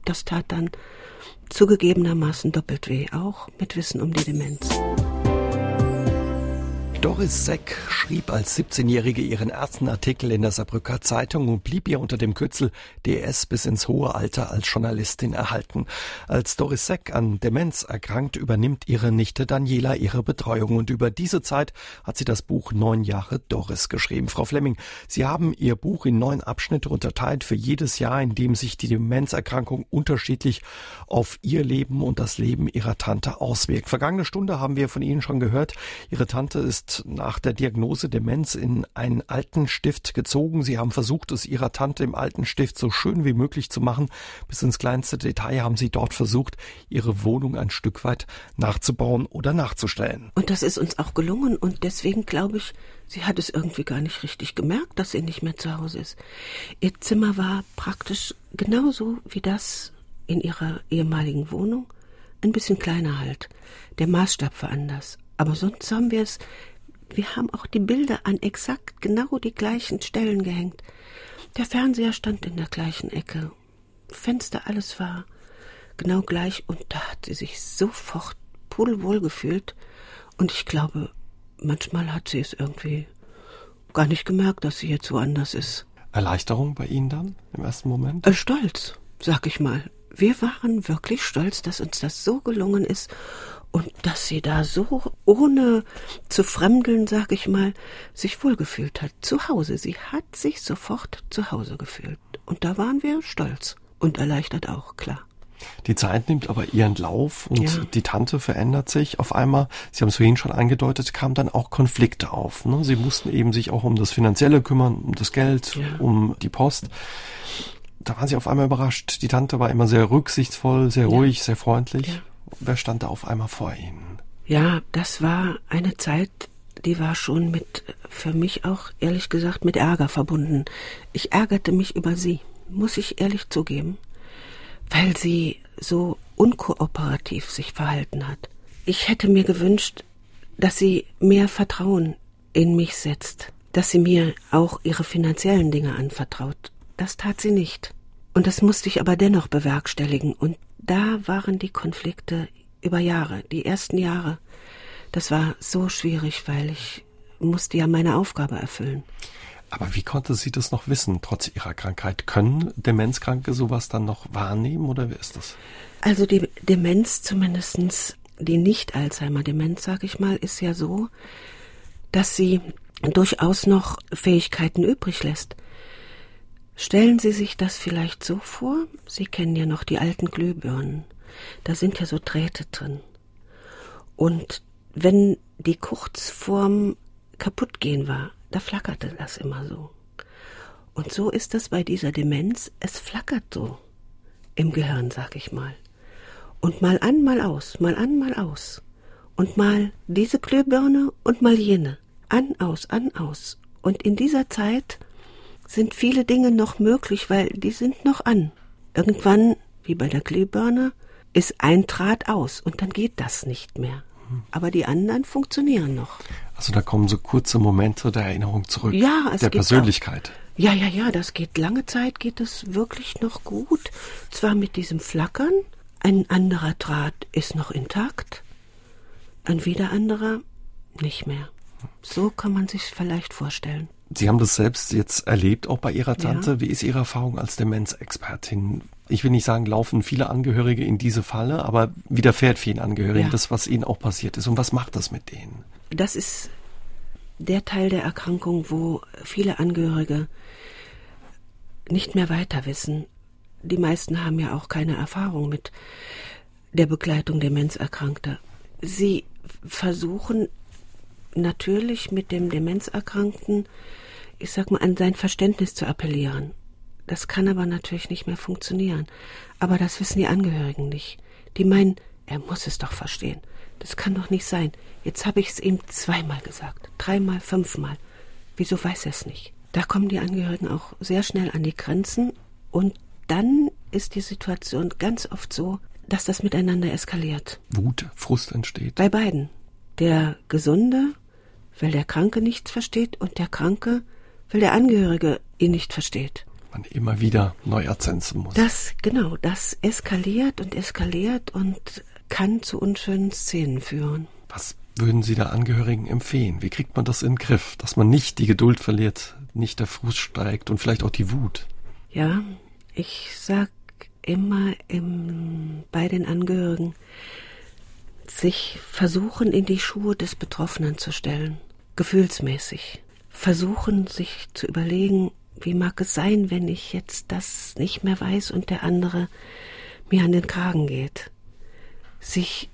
das tat dann zugegebenermaßen doppelt weh, auch mit Wissen um die Demenz. Doris Seck schrieb als 17-Jährige ihren ersten Artikel in der Saarbrücker Zeitung und blieb ihr unter dem Kürzel DS bis ins hohe Alter als Journalistin erhalten. Als Doris Seck an Demenz erkrankt, übernimmt ihre Nichte Daniela ihre Betreuung und über diese Zeit hat sie das Buch Neun Jahre Doris geschrieben. Frau Flemming, Sie haben Ihr Buch in neun Abschnitte unterteilt für jedes Jahr, in dem sich die Demenzerkrankung unterschiedlich auf Ihr Leben und das Leben Ihrer Tante auswirkt. Vergangene Stunde haben wir von Ihnen schon gehört, Ihre Tante ist nach der Diagnose Demenz in einen alten Stift gezogen. Sie haben versucht, es ihrer Tante im alten Stift so schön wie möglich zu machen. Bis ins kleinste Detail haben sie dort versucht, ihre Wohnung ein Stück weit nachzubauen oder nachzustellen. Und das ist uns auch gelungen und deswegen glaube ich, sie hat es irgendwie gar nicht richtig gemerkt, dass sie nicht mehr zu Hause ist. Ihr Zimmer war praktisch genauso wie das in ihrer ehemaligen Wohnung, ein bisschen kleiner halt. Der Maßstab war anders. Aber sonst haben wir es wir haben auch die Bilder an exakt genau die gleichen Stellen gehängt. Der Fernseher stand in der gleichen Ecke. Fenster, alles war genau gleich und da hat sie sich sofort pudelwohl gefühlt und ich glaube, manchmal hat sie es irgendwie gar nicht gemerkt, dass sie jetzt woanders ist. Erleichterung bei Ihnen dann im ersten Moment? Äh, stolz, sag ich mal. Wir waren wirklich stolz, dass uns das so gelungen ist und dass sie da so ohne zu fremdeln, sag ich mal, sich wohlgefühlt hat. Zu Hause. Sie hat sich sofort zu Hause gefühlt. Und da waren wir stolz und erleichtert auch, klar. Die Zeit nimmt aber ihren Lauf und ja. die Tante verändert sich auf einmal. Sie haben es vorhin schon angedeutet, kamen dann auch Konflikte auf. Ne? Sie mussten eben sich auch um das Finanzielle kümmern, um das Geld, ja. um die Post. Da waren sie auf einmal überrascht. Die Tante war immer sehr rücksichtsvoll, sehr ruhig, ja. sehr freundlich. Wer stand da auf einmal vor ihnen? Ja, das war eine Zeit, die war schon mit, für mich auch ehrlich gesagt, mit Ärger verbunden. Ich ärgerte mich über sie, muss ich ehrlich zugeben weil sie so unkooperativ sich verhalten hat. Ich hätte mir gewünscht, dass sie mehr Vertrauen in mich setzt, dass sie mir auch ihre finanziellen Dinge anvertraut. Das tat sie nicht. Und das musste ich aber dennoch bewerkstelligen. Und da waren die Konflikte über Jahre, die ersten Jahre. Das war so schwierig, weil ich musste ja meine Aufgabe erfüllen. Aber wie konnte sie das noch wissen, trotz ihrer Krankheit? Können Demenzkranke sowas dann noch wahrnehmen oder wie ist das? Also die Demenz zumindestens die Nicht-Alzheimer-Demenz, sag ich mal, ist ja so, dass sie durchaus noch Fähigkeiten übrig lässt. Stellen Sie sich das vielleicht so vor, Sie kennen ja noch die alten Glühbirnen, da sind ja so Drähte drin. Und wenn die Kurzform kaputt gehen war, da flackerte das immer so. Und so ist das bei dieser Demenz, es flackert so im Gehirn, sag ich mal. Und mal an, mal aus, mal an, mal aus. Und mal diese Glühbirne und mal jene. An, aus, an, aus. Und in dieser Zeit sind viele Dinge noch möglich, weil die sind noch an. Irgendwann, wie bei der Glühbirne, ist ein Draht aus und dann geht das nicht mehr. Aber die anderen funktionieren noch. Also da kommen so kurze Momente der Erinnerung zurück. Ja, es der Persönlichkeit. Auch, ja, ja, ja, das geht lange Zeit, geht es wirklich noch gut. Zwar mit diesem Flackern, ein anderer Draht ist noch intakt, ein wieder anderer nicht mehr. So kann man sich vielleicht vorstellen. Sie haben das selbst jetzt erlebt, auch bei Ihrer Tante. Ja. Wie ist Ihre Erfahrung als Demenzexpertin? Ich will nicht sagen, laufen viele Angehörige in diese Falle, aber widerfährt vielen Angehörigen ja. das, was ihnen auch passiert ist. Und was macht das mit denen? Das ist der Teil der Erkrankung, wo viele Angehörige nicht mehr weiter wissen. Die meisten haben ja auch keine Erfahrung mit der Begleitung Demenzerkrankter. Sie versuchen natürlich mit dem Demenzerkrankten, ich sag mal, an sein Verständnis zu appellieren. Das kann aber natürlich nicht mehr funktionieren. Aber das wissen die Angehörigen nicht. Die meinen, er muss es doch verstehen. Das kann doch nicht sein. Jetzt habe ich es ihm zweimal gesagt, dreimal, fünfmal. Wieso weiß er es nicht? Da kommen die Angehörigen auch sehr schnell an die Grenzen und dann ist die Situation ganz oft so, dass das miteinander eskaliert. Wut, Frust entsteht. Bei beiden. Der Gesunde, weil der Kranke nichts versteht und der Kranke, weil der Angehörige ihn nicht versteht. Man immer wieder neu erzensen muss. Das, genau, das eskaliert und eskaliert und kann zu unschönen Szenen führen. Was würden Sie der Angehörigen empfehlen? Wie kriegt man das in den Griff, dass man nicht die Geduld verliert, nicht der Frust steigt und vielleicht auch die Wut? Ja, ich sag immer im, bei den Angehörigen, sich versuchen, in die Schuhe des Betroffenen zu stellen, gefühlsmäßig. Versuchen, sich zu überlegen, wie mag es sein, wenn ich jetzt das nicht mehr weiß und der andere mir an den Kragen geht sich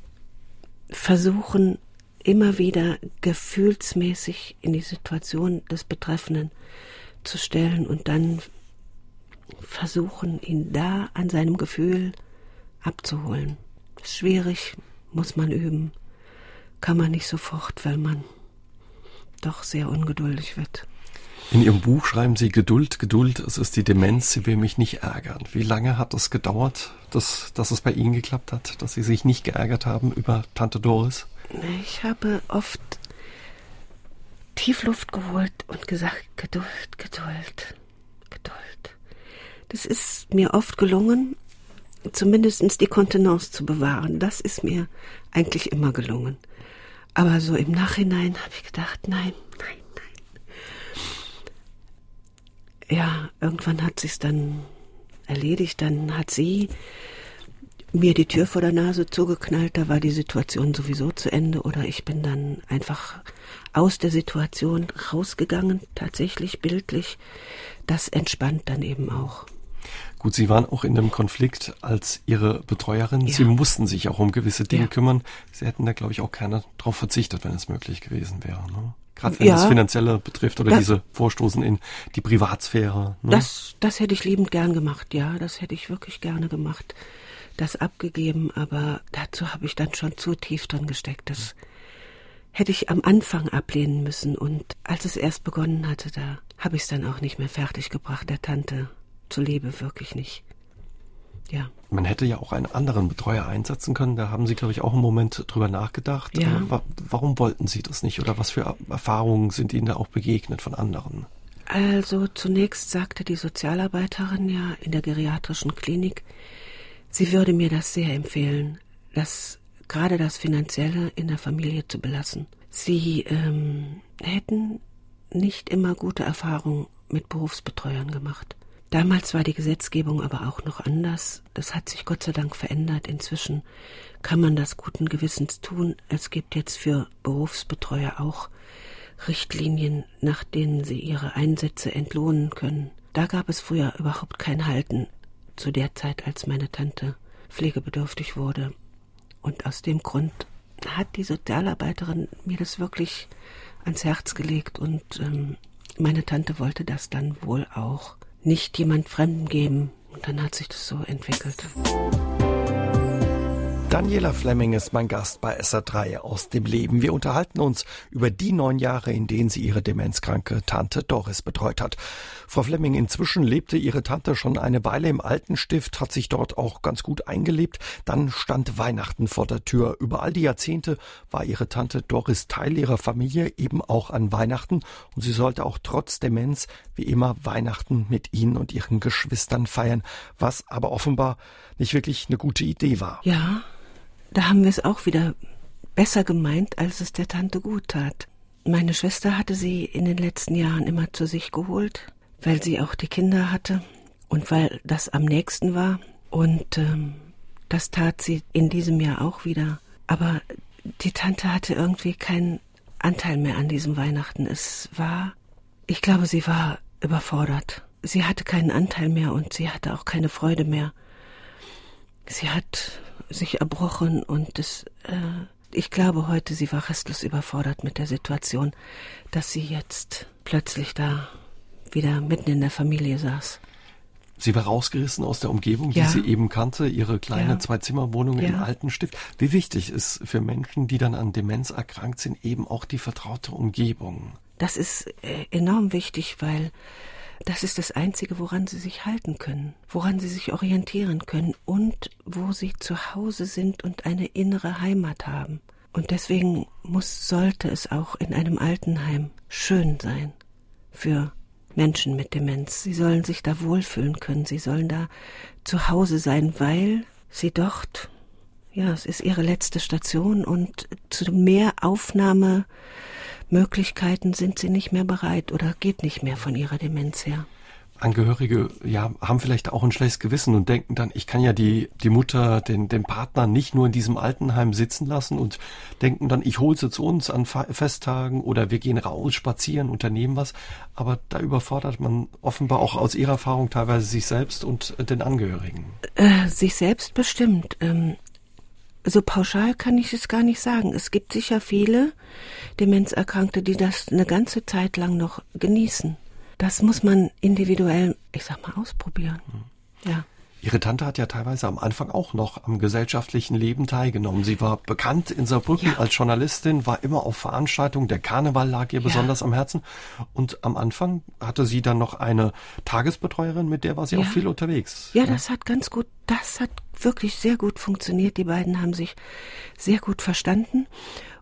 versuchen, immer wieder gefühlsmäßig in die Situation des Betreffenden zu stellen und dann versuchen, ihn da an seinem Gefühl abzuholen. Schwierig, muss man üben, kann man nicht sofort, weil man doch sehr ungeduldig wird. In Ihrem Buch schreiben Sie Geduld, Geduld, es ist die Demenz, sie will mich nicht ärgern. Wie lange hat es gedauert, dass, dass es bei Ihnen geklappt hat, dass Sie sich nicht geärgert haben über Tante Doris? Ich habe oft Tiefluft geholt und gesagt, Geduld, Geduld, Geduld. Das ist mir oft gelungen, zumindest die Kontenance zu bewahren. Das ist mir eigentlich immer gelungen. Aber so im Nachhinein habe ich gedacht, nein, nein, ja, irgendwann hat sich's dann erledigt. Dann hat sie mir die Tür vor der Nase zugeknallt. Da war die Situation sowieso zu Ende. Oder ich bin dann einfach aus der Situation rausgegangen, tatsächlich bildlich. Das entspannt dann eben auch. Gut, Sie waren auch in einem Konflikt als Ihre Betreuerin. Ja. Sie mussten sich auch um gewisse Dinge ja. kümmern. Sie hätten da, glaube ich, auch gerne darauf verzichtet, wenn es möglich gewesen wäre. Ne? Gerade wenn ja. das Finanzielle betrifft oder das, diese Vorstoßen in die Privatsphäre. Ne? Das, das hätte ich liebend gern gemacht, ja. Das hätte ich wirklich gerne gemacht. Das abgegeben, aber dazu habe ich dann schon zu tief drin gesteckt. Das hätte ich am Anfang ablehnen müssen. Und als es erst begonnen hatte, da habe ich es dann auch nicht mehr fertig gebracht, der Tante zuliebe, wirklich nicht. Ja. Man hätte ja auch einen anderen Betreuer einsetzen können. Da haben Sie, glaube ich, auch einen Moment drüber nachgedacht. Ja. Warum wollten Sie das nicht? Oder was für Erfahrungen sind Ihnen da auch begegnet von anderen? Also zunächst sagte die Sozialarbeiterin ja in der geriatrischen Klinik, sie würde mir das sehr empfehlen, das gerade das Finanzielle in der Familie zu belassen. Sie ähm, hätten nicht immer gute Erfahrungen mit Berufsbetreuern gemacht. Damals war die Gesetzgebung aber auch noch anders. Das hat sich Gott sei Dank verändert. Inzwischen kann man das guten Gewissens tun. Es gibt jetzt für Berufsbetreuer auch Richtlinien, nach denen sie ihre Einsätze entlohnen können. Da gab es früher überhaupt kein Halten zu der Zeit, als meine Tante pflegebedürftig wurde. Und aus dem Grund hat die Sozialarbeiterin mir das wirklich ans Herz gelegt und ähm, meine Tante wollte das dann wohl auch nicht jemand Fremden geben. Und dann hat sich das so entwickelt. Daniela Fleming ist mein Gast bei SA3 aus dem Leben. Wir unterhalten uns über die neun Jahre, in denen sie ihre demenzkranke Tante Doris betreut hat. Frau Fleming, inzwischen lebte ihre Tante schon eine Weile im Altenstift, hat sich dort auch ganz gut eingelebt. Dann stand Weihnachten vor der Tür. Über all die Jahrzehnte war ihre Tante Doris Teil ihrer Familie, eben auch an Weihnachten. Und sie sollte auch trotz Demenz wie immer Weihnachten mit ihnen und ihren Geschwistern feiern, was aber offenbar nicht wirklich eine gute Idee war. Ja, da haben wir es auch wieder besser gemeint, als es der Tante gut tat. Meine Schwester hatte sie in den letzten Jahren immer zu sich geholt, weil sie auch die Kinder hatte und weil das am nächsten war. Und ähm, das tat sie in diesem Jahr auch wieder. Aber die Tante hatte irgendwie keinen Anteil mehr an diesem Weihnachten. Es war, ich glaube, sie war überfordert. Sie hatte keinen Anteil mehr und sie hatte auch keine Freude mehr. Sie hat sich erbrochen und es, äh, ich glaube heute, sie war restlos überfordert mit der Situation, dass sie jetzt plötzlich da wieder mitten in der Familie saß. Sie war rausgerissen aus der Umgebung, ja. die sie eben kannte, ihre kleine ja. Zwei-Zimmer-Wohnung ja. im Altenstift. Wie wichtig ist für Menschen, die dann an Demenz erkrankt sind, eben auch die vertraute Umgebung? Das ist äh, enorm wichtig, weil das ist das Einzige, woran sie sich halten können, woran sie sich orientieren können und wo sie zu Hause sind und eine innere Heimat haben. Und deswegen muss, sollte es auch in einem Altenheim schön sein für Menschen mit Demenz. Sie sollen sich da wohlfühlen können, sie sollen da zu Hause sein, weil sie dort, ja, es ist ihre letzte Station und zu mehr Aufnahme Möglichkeiten sind sie nicht mehr bereit oder geht nicht mehr von ihrer Demenz her. Angehörige ja haben vielleicht auch ein schlechtes Gewissen und denken dann, ich kann ja die die Mutter, den den Partner nicht nur in diesem Altenheim sitzen lassen und denken dann, ich hole sie zu uns an Festtagen oder wir gehen raus, spazieren, unternehmen was. Aber da überfordert man offenbar auch aus ihrer Erfahrung teilweise sich selbst und den Angehörigen. Äh, sich selbst bestimmt. Ähm, so pauschal kann ich es gar nicht sagen. Es gibt sicher viele Demenzerkrankte, die das eine ganze Zeit lang noch genießen. Das muss man individuell, ich sag mal, ausprobieren. Mhm. Ja. Ihre Tante hat ja teilweise am Anfang auch noch am gesellschaftlichen Leben teilgenommen. Sie war bekannt in Saarbrücken ja. als Journalistin, war immer auf Veranstaltungen. Der Karneval lag ihr ja. besonders am Herzen. Und am Anfang hatte sie dann noch eine Tagesbetreuerin, mit der war sie ja. auch viel unterwegs. Ja, das hat ganz gut, das hat wirklich sehr gut funktioniert. Die beiden haben sich sehr gut verstanden.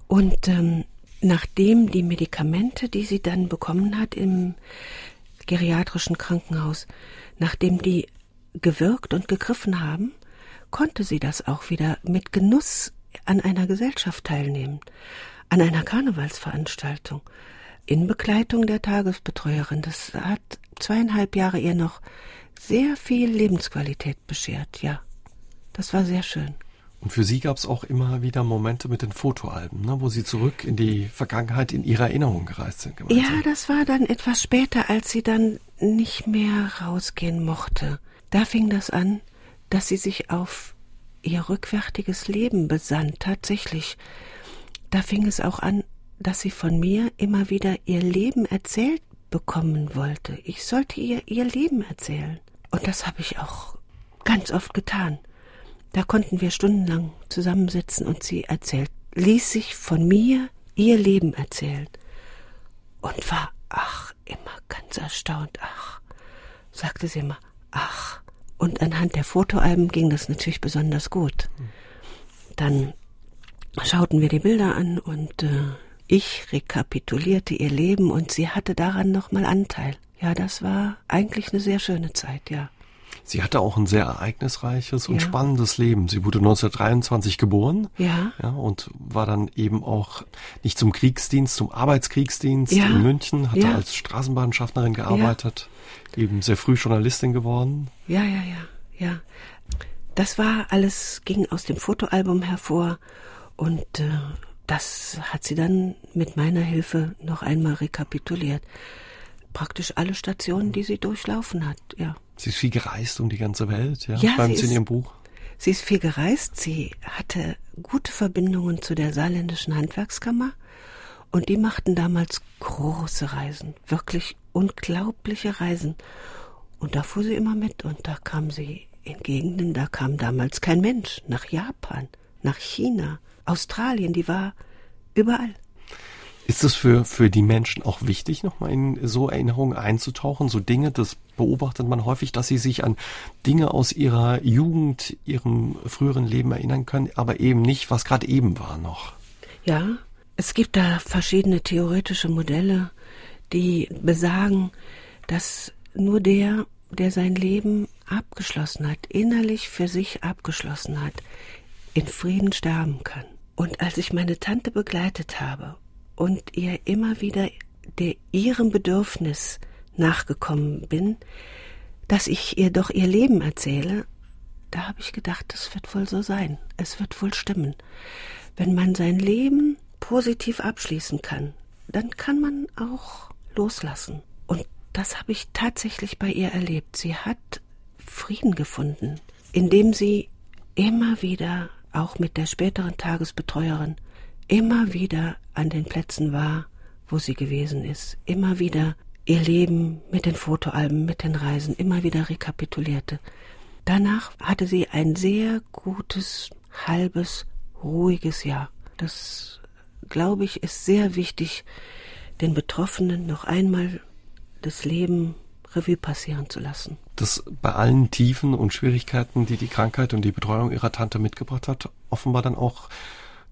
Und ähm, nachdem die Medikamente, die sie dann bekommen hat im geriatrischen Krankenhaus, nachdem die gewirkt und gegriffen haben, konnte sie das auch wieder mit Genuss an einer Gesellschaft teilnehmen, an einer Karnevalsveranstaltung, in Begleitung der Tagesbetreuerin. Das hat zweieinhalb Jahre ihr noch sehr viel Lebensqualität beschert, ja. Das war sehr schön. Und für Sie gab es auch immer wieder Momente mit den Fotoalben, ne, wo Sie zurück in die Vergangenheit, in Ihre Erinnerung gereist sind. Gemeinsam. Ja, das war dann etwas später, als sie dann nicht mehr rausgehen mochte. Da fing das an, dass sie sich auf ihr rückwärtiges Leben besann, tatsächlich. Da fing es auch an, dass sie von mir immer wieder ihr Leben erzählt bekommen wollte. Ich sollte ihr ihr Leben erzählen. Und das habe ich auch ganz oft getan. Da konnten wir stundenlang zusammensitzen und sie erzählt, ließ sich von mir ihr Leben erzählen und war, ach, immer ganz erstaunt, ach, sagte sie immer, ach. Und anhand der Fotoalben ging das natürlich besonders gut. Dann schauten wir die Bilder an und äh, ich rekapitulierte ihr Leben und sie hatte daran nochmal Anteil. Ja, das war eigentlich eine sehr schöne Zeit, ja. Sie hatte auch ein sehr ereignisreiches und ja. spannendes Leben. Sie wurde 1923 geboren. Ja. ja. Und war dann eben auch nicht zum Kriegsdienst, zum Arbeitskriegsdienst ja. in München, hatte ja. als Straßenbahnschaffnerin gearbeitet, eben sehr früh Journalistin geworden. Ja, ja, ja, ja. Das war alles, ging aus dem Fotoalbum hervor und äh, das hat sie dann mit meiner Hilfe noch einmal rekapituliert. Praktisch alle Stationen, die sie durchlaufen hat, ja. Sie ist viel gereist um die ganze Welt, ja, ja schreiben Sie in Ihrem Buch. Sie ist viel gereist, sie hatte gute Verbindungen zu der saarländischen Handwerkskammer und die machten damals große Reisen, wirklich unglaubliche Reisen. Und da fuhr sie immer mit und da kam sie in Gegenden, da kam damals kein Mensch, nach Japan, nach China, Australien, die war überall. Ist es für, für die Menschen auch wichtig, nochmal in so Erinnerungen einzutauchen? So Dinge, das beobachtet man häufig, dass sie sich an Dinge aus ihrer Jugend, ihrem früheren Leben erinnern können, aber eben nicht, was gerade eben war noch. Ja, es gibt da verschiedene theoretische Modelle, die besagen, dass nur der, der sein Leben abgeschlossen hat, innerlich für sich abgeschlossen hat, in Frieden sterben kann. Und als ich meine Tante begleitet habe und ihr immer wieder der ihrem Bedürfnis nachgekommen bin, dass ich ihr doch ihr Leben erzähle, da habe ich gedacht, das wird wohl so sein. Es wird wohl stimmen. Wenn man sein Leben positiv abschließen kann, dann kann man auch loslassen. Und das habe ich tatsächlich bei ihr erlebt. Sie hat Frieden gefunden, indem sie immer wieder, auch mit der späteren Tagesbetreuerin, immer wieder an den Plätzen war, wo sie gewesen ist, immer wieder ihr Leben mit den Fotoalben, mit den Reisen immer wieder rekapitulierte. Danach hatte sie ein sehr gutes, halbes, ruhiges Jahr. Das, glaube ich, ist sehr wichtig, den Betroffenen noch einmal das Leben Revue passieren zu lassen. Das bei allen Tiefen und Schwierigkeiten, die die Krankheit und die Betreuung ihrer Tante mitgebracht hat, offenbar dann auch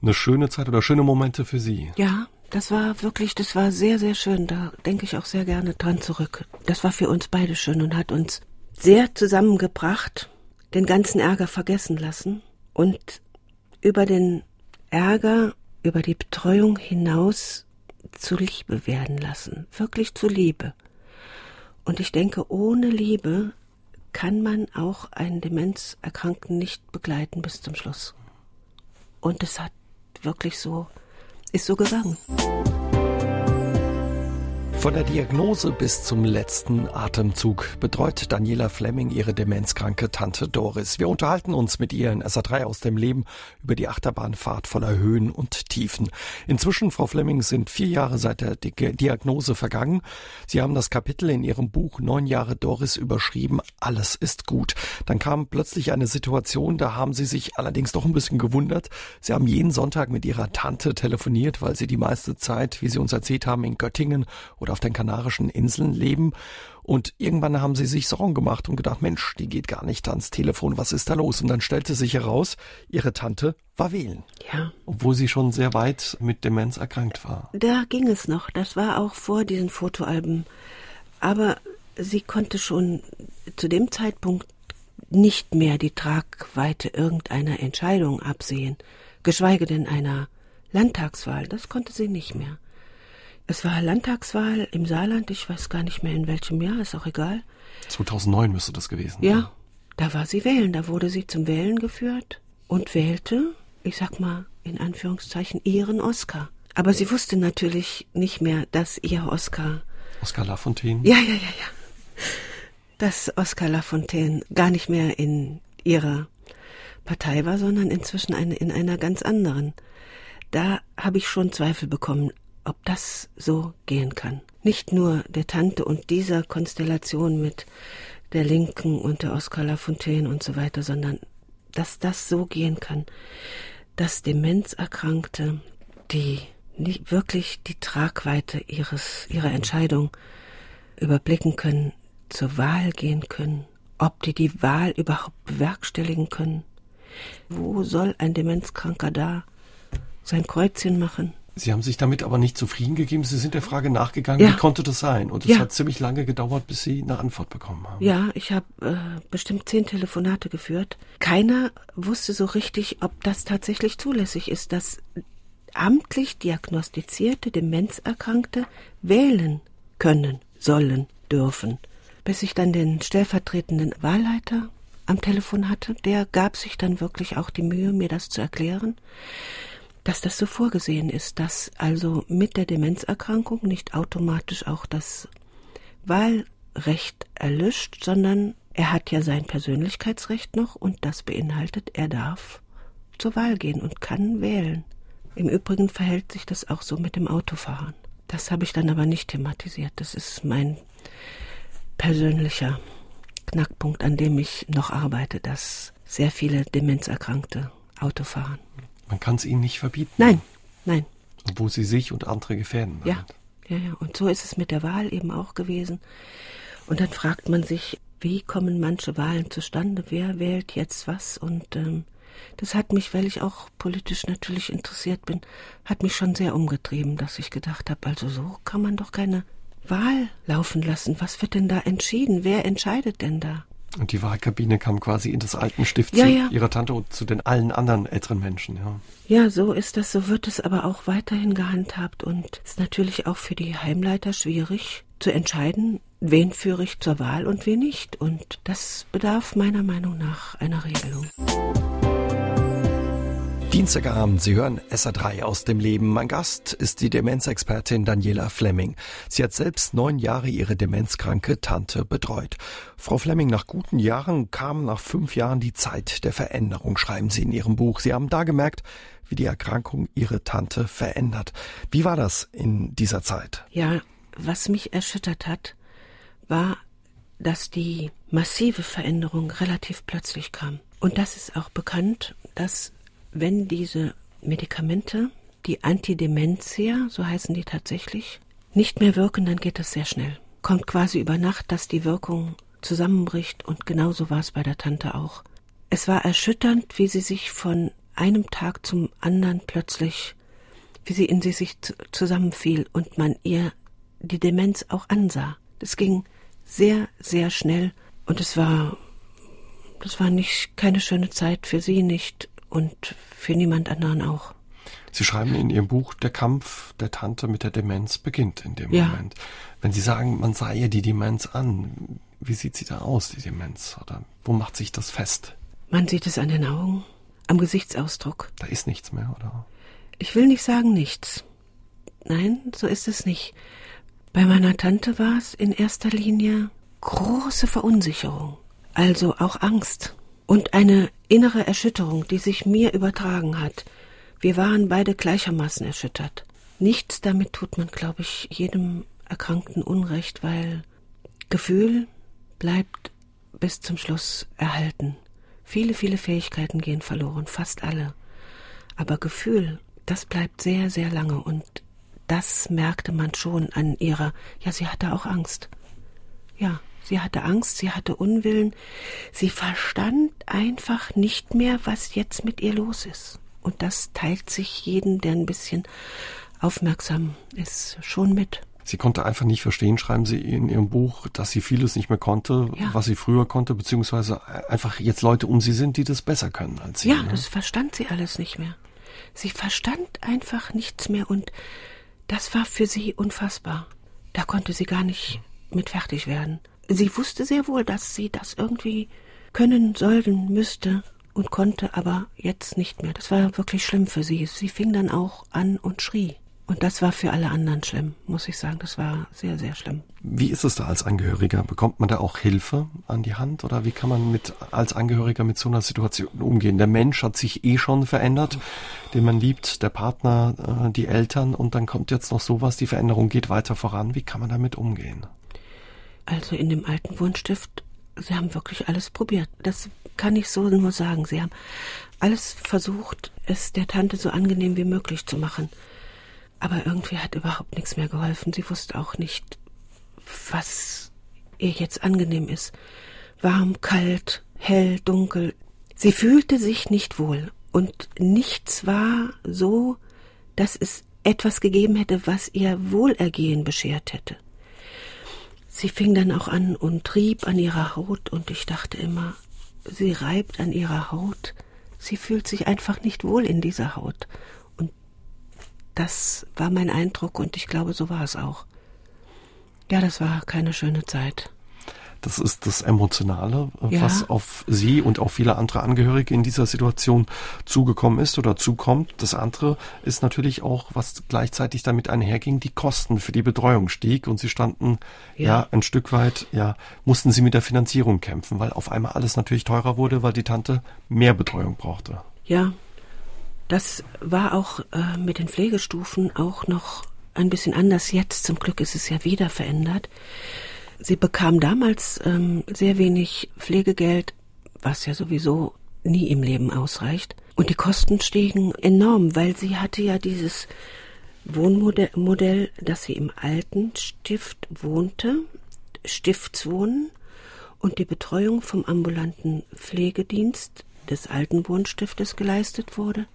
eine schöne Zeit oder schöne Momente für Sie. Ja, das war wirklich, das war sehr, sehr schön. Da denke ich auch sehr gerne dran zurück. Das war für uns beide schön und hat uns sehr zusammengebracht, den ganzen Ärger vergessen lassen und über den Ärger, über die Betreuung hinaus zu Liebe werden lassen. Wirklich zu Liebe. Und ich denke, ohne Liebe kann man auch einen Demenzerkrankten nicht begleiten bis zum Schluss. Und es hat wirklich so, ist so gegangen. Von der Diagnose bis zum letzten Atemzug betreut Daniela Fleming ihre demenzkranke Tante Doris. Wir unterhalten uns mit ihr in SA3 aus dem Leben über die Achterbahnfahrt voller Höhen und Tiefen. Inzwischen, Frau Fleming, sind vier Jahre seit der Diagnose vergangen. Sie haben das Kapitel in Ihrem Buch Neun Jahre Doris überschrieben. Alles ist gut. Dann kam plötzlich eine Situation, da haben Sie sich allerdings doch ein bisschen gewundert. Sie haben jeden Sonntag mit Ihrer Tante telefoniert, weil Sie die meiste Zeit, wie Sie uns erzählt haben, in Göttingen oder auf den Kanarischen Inseln leben. Und irgendwann haben sie sich Sorgen gemacht und gedacht, Mensch, die geht gar nicht ans Telefon, was ist da los? Und dann stellte sich heraus, ihre Tante war wählen. Ja. Obwohl sie schon sehr weit mit Demenz erkrankt war. Da ging es noch. Das war auch vor diesen Fotoalben. Aber sie konnte schon zu dem Zeitpunkt nicht mehr die Tragweite irgendeiner Entscheidung absehen, geschweige denn einer Landtagswahl. Das konnte sie nicht mehr. Es war Landtagswahl im Saarland, ich weiß gar nicht mehr in welchem Jahr, ist auch egal. 2009 müsste das gewesen sein. Ja, da war sie wählen, da wurde sie zum Wählen geführt und wählte, ich sag mal in Anführungszeichen, ihren Oscar. Aber sie wusste natürlich nicht mehr, dass ihr Oscar. Oscar Lafontaine? Ja, ja, ja, ja. dass Oskar Lafontaine gar nicht mehr in ihrer Partei war, sondern inzwischen eine, in einer ganz anderen. Da habe ich schon Zweifel bekommen, ob das so gehen kann. Nicht nur der Tante und dieser Konstellation mit der Linken und der Oskar Lafontaine und so weiter, sondern dass das so gehen kann, dass Demenzerkrankte, die nicht wirklich die Tragweite ihres, ihrer Entscheidung überblicken können, zur Wahl gehen können, ob die die Wahl überhaupt bewerkstelligen können. Wo soll ein Demenzkranker da sein Kreuzchen machen? Sie haben sich damit aber nicht zufrieden gegeben. Sie sind der Frage nachgegangen, ja. wie konnte das sein? Und es ja. hat ziemlich lange gedauert, bis Sie eine Antwort bekommen haben. Ja, ich habe äh, bestimmt zehn Telefonate geführt. Keiner wusste so richtig, ob das tatsächlich zulässig ist, dass amtlich diagnostizierte Demenzerkrankte wählen können, sollen, dürfen. Bis ich dann den stellvertretenden Wahlleiter am Telefon hatte, der gab sich dann wirklich auch die Mühe, mir das zu erklären dass das so vorgesehen ist, dass also mit der Demenzerkrankung nicht automatisch auch das Wahlrecht erlischt, sondern er hat ja sein Persönlichkeitsrecht noch und das beinhaltet, er darf zur Wahl gehen und kann wählen. Im Übrigen verhält sich das auch so mit dem Autofahren. Das habe ich dann aber nicht thematisiert. Das ist mein persönlicher Knackpunkt, an dem ich noch arbeite, dass sehr viele Demenzerkrankte Auto fahren. Man kann es ihnen nicht verbieten. Nein, nein. Obwohl sie sich und andere gefährden. Ja, ja, ja. Und so ist es mit der Wahl eben auch gewesen. Und dann fragt man sich, wie kommen manche Wahlen zustande? Wer wählt jetzt was? Und ähm, das hat mich, weil ich auch politisch natürlich interessiert bin, hat mich schon sehr umgetrieben, dass ich gedacht habe, also so kann man doch keine Wahl laufen lassen. Was wird denn da entschieden? Wer entscheidet denn da? Und die Wahlkabine kam quasi in das Altenstift ja, zu ja. ihrer Tante und zu den allen anderen älteren Menschen, ja. Ja, so ist das, so wird es aber auch weiterhin gehandhabt und ist natürlich auch für die Heimleiter schwierig zu entscheiden, wen führe ich zur Wahl und wen nicht. Und das bedarf meiner Meinung nach einer Regelung. Dienstagabend, Sie hören SA3 aus dem Leben. Mein Gast ist die Demenzexpertin Daniela Fleming. Sie hat selbst neun Jahre ihre demenzkranke Tante betreut. Frau Fleming, nach guten Jahren kam nach fünf Jahren die Zeit der Veränderung, schreiben Sie in Ihrem Buch. Sie haben da gemerkt, wie die Erkrankung Ihre Tante verändert. Wie war das in dieser Zeit? Ja, was mich erschüttert hat, war, dass die massive Veränderung relativ plötzlich kam. Und das ist auch bekannt, dass wenn diese Medikamente, die Antidementia, so heißen die tatsächlich, nicht mehr wirken, dann geht das sehr schnell. Kommt quasi über Nacht, dass die Wirkung zusammenbricht und genauso war es bei der Tante auch. Es war erschütternd, wie sie sich von einem Tag zum anderen plötzlich, wie sie in sich zusammenfiel und man ihr die Demenz auch ansah. Das ging sehr, sehr schnell und es war, das war nicht keine schöne Zeit für sie nicht und für niemand anderen auch. Sie schreiben in Ihrem Buch, der Kampf der Tante mit der Demenz beginnt in dem ja. Moment. Wenn Sie sagen, man sah ihr die Demenz an, wie sieht sie da aus, die Demenz? Oder wo macht sich das fest? Man sieht es an den Augen, am Gesichtsausdruck. Da ist nichts mehr, oder? Ich will nicht sagen nichts. Nein, so ist es nicht. Bei meiner Tante war es in erster Linie große Verunsicherung, also auch Angst und eine innere Erschütterung, die sich mir übertragen hat. Wir waren beide gleichermaßen erschüttert. Nichts damit tut man, glaube ich, jedem Erkrankten Unrecht, weil Gefühl bleibt bis zum Schluss erhalten. Viele, viele Fähigkeiten gehen verloren, fast alle. Aber Gefühl, das bleibt sehr, sehr lange und das merkte man schon an ihrer, ja, sie hatte auch Angst. Ja, Sie hatte Angst, sie hatte Unwillen, sie verstand einfach nicht mehr, was jetzt mit ihr los ist. Und das teilt sich jeden, der ein bisschen aufmerksam ist, schon mit. Sie konnte einfach nicht verstehen, schreiben Sie in Ihrem Buch, dass sie vieles nicht mehr konnte, ja. was sie früher konnte, beziehungsweise einfach jetzt Leute um sie sind, die das besser können als sie. Ja, ne? das verstand sie alles nicht mehr. Sie verstand einfach nichts mehr und das war für sie unfassbar. Da konnte sie gar nicht mit fertig werden. Sie wusste sehr wohl, dass sie das irgendwie können sollen müsste und konnte, aber jetzt nicht mehr. Das war wirklich schlimm für sie. Sie fing dann auch an und schrie. Und das war für alle anderen schlimm, muss ich sagen. Das war sehr, sehr schlimm. Wie ist es da als Angehöriger? Bekommt man da auch Hilfe an die Hand oder wie kann man mit, als Angehöriger mit so einer Situation umgehen? Der Mensch hat sich eh schon verändert, den man liebt, der Partner, äh, die Eltern und dann kommt jetzt noch sowas, die Veränderung geht weiter voran. Wie kann man damit umgehen? Also in dem alten Wohnstift, sie haben wirklich alles probiert. Das kann ich so nur sagen. Sie haben alles versucht, es der Tante so angenehm wie möglich zu machen. Aber irgendwie hat überhaupt nichts mehr geholfen. Sie wusste auch nicht, was ihr jetzt angenehm ist. Warm, kalt, hell, dunkel. Sie fühlte sich nicht wohl. Und nichts war so, dass es etwas gegeben hätte, was ihr Wohlergehen beschert hätte. Sie fing dann auch an und rieb an ihrer Haut, und ich dachte immer, sie reibt an ihrer Haut. Sie fühlt sich einfach nicht wohl in dieser Haut. Das war mein Eindruck und ich glaube, so war es auch. Ja, das war keine schöne Zeit. Das ist das Emotionale, ja. was auf Sie und auch viele andere Angehörige in dieser Situation zugekommen ist oder zukommt. Das andere ist natürlich auch, was gleichzeitig damit einherging, die Kosten für die Betreuung stieg und Sie standen ja. ja ein Stück weit, ja, mussten Sie mit der Finanzierung kämpfen, weil auf einmal alles natürlich teurer wurde, weil die Tante mehr Betreuung brauchte. Ja, das war auch äh, mit den Pflegestufen auch noch ein bisschen anders. Jetzt zum Glück ist es ja wieder verändert. Sie bekam damals ähm, sehr wenig Pflegegeld, was ja sowieso nie im Leben ausreicht. Und die Kosten stiegen enorm, weil sie hatte ja dieses Wohnmodell, Modell, dass sie im alten Stift wohnte, Stiftswohnen und die Betreuung vom ambulanten Pflegedienst des alten Wohnstiftes geleistet wurde.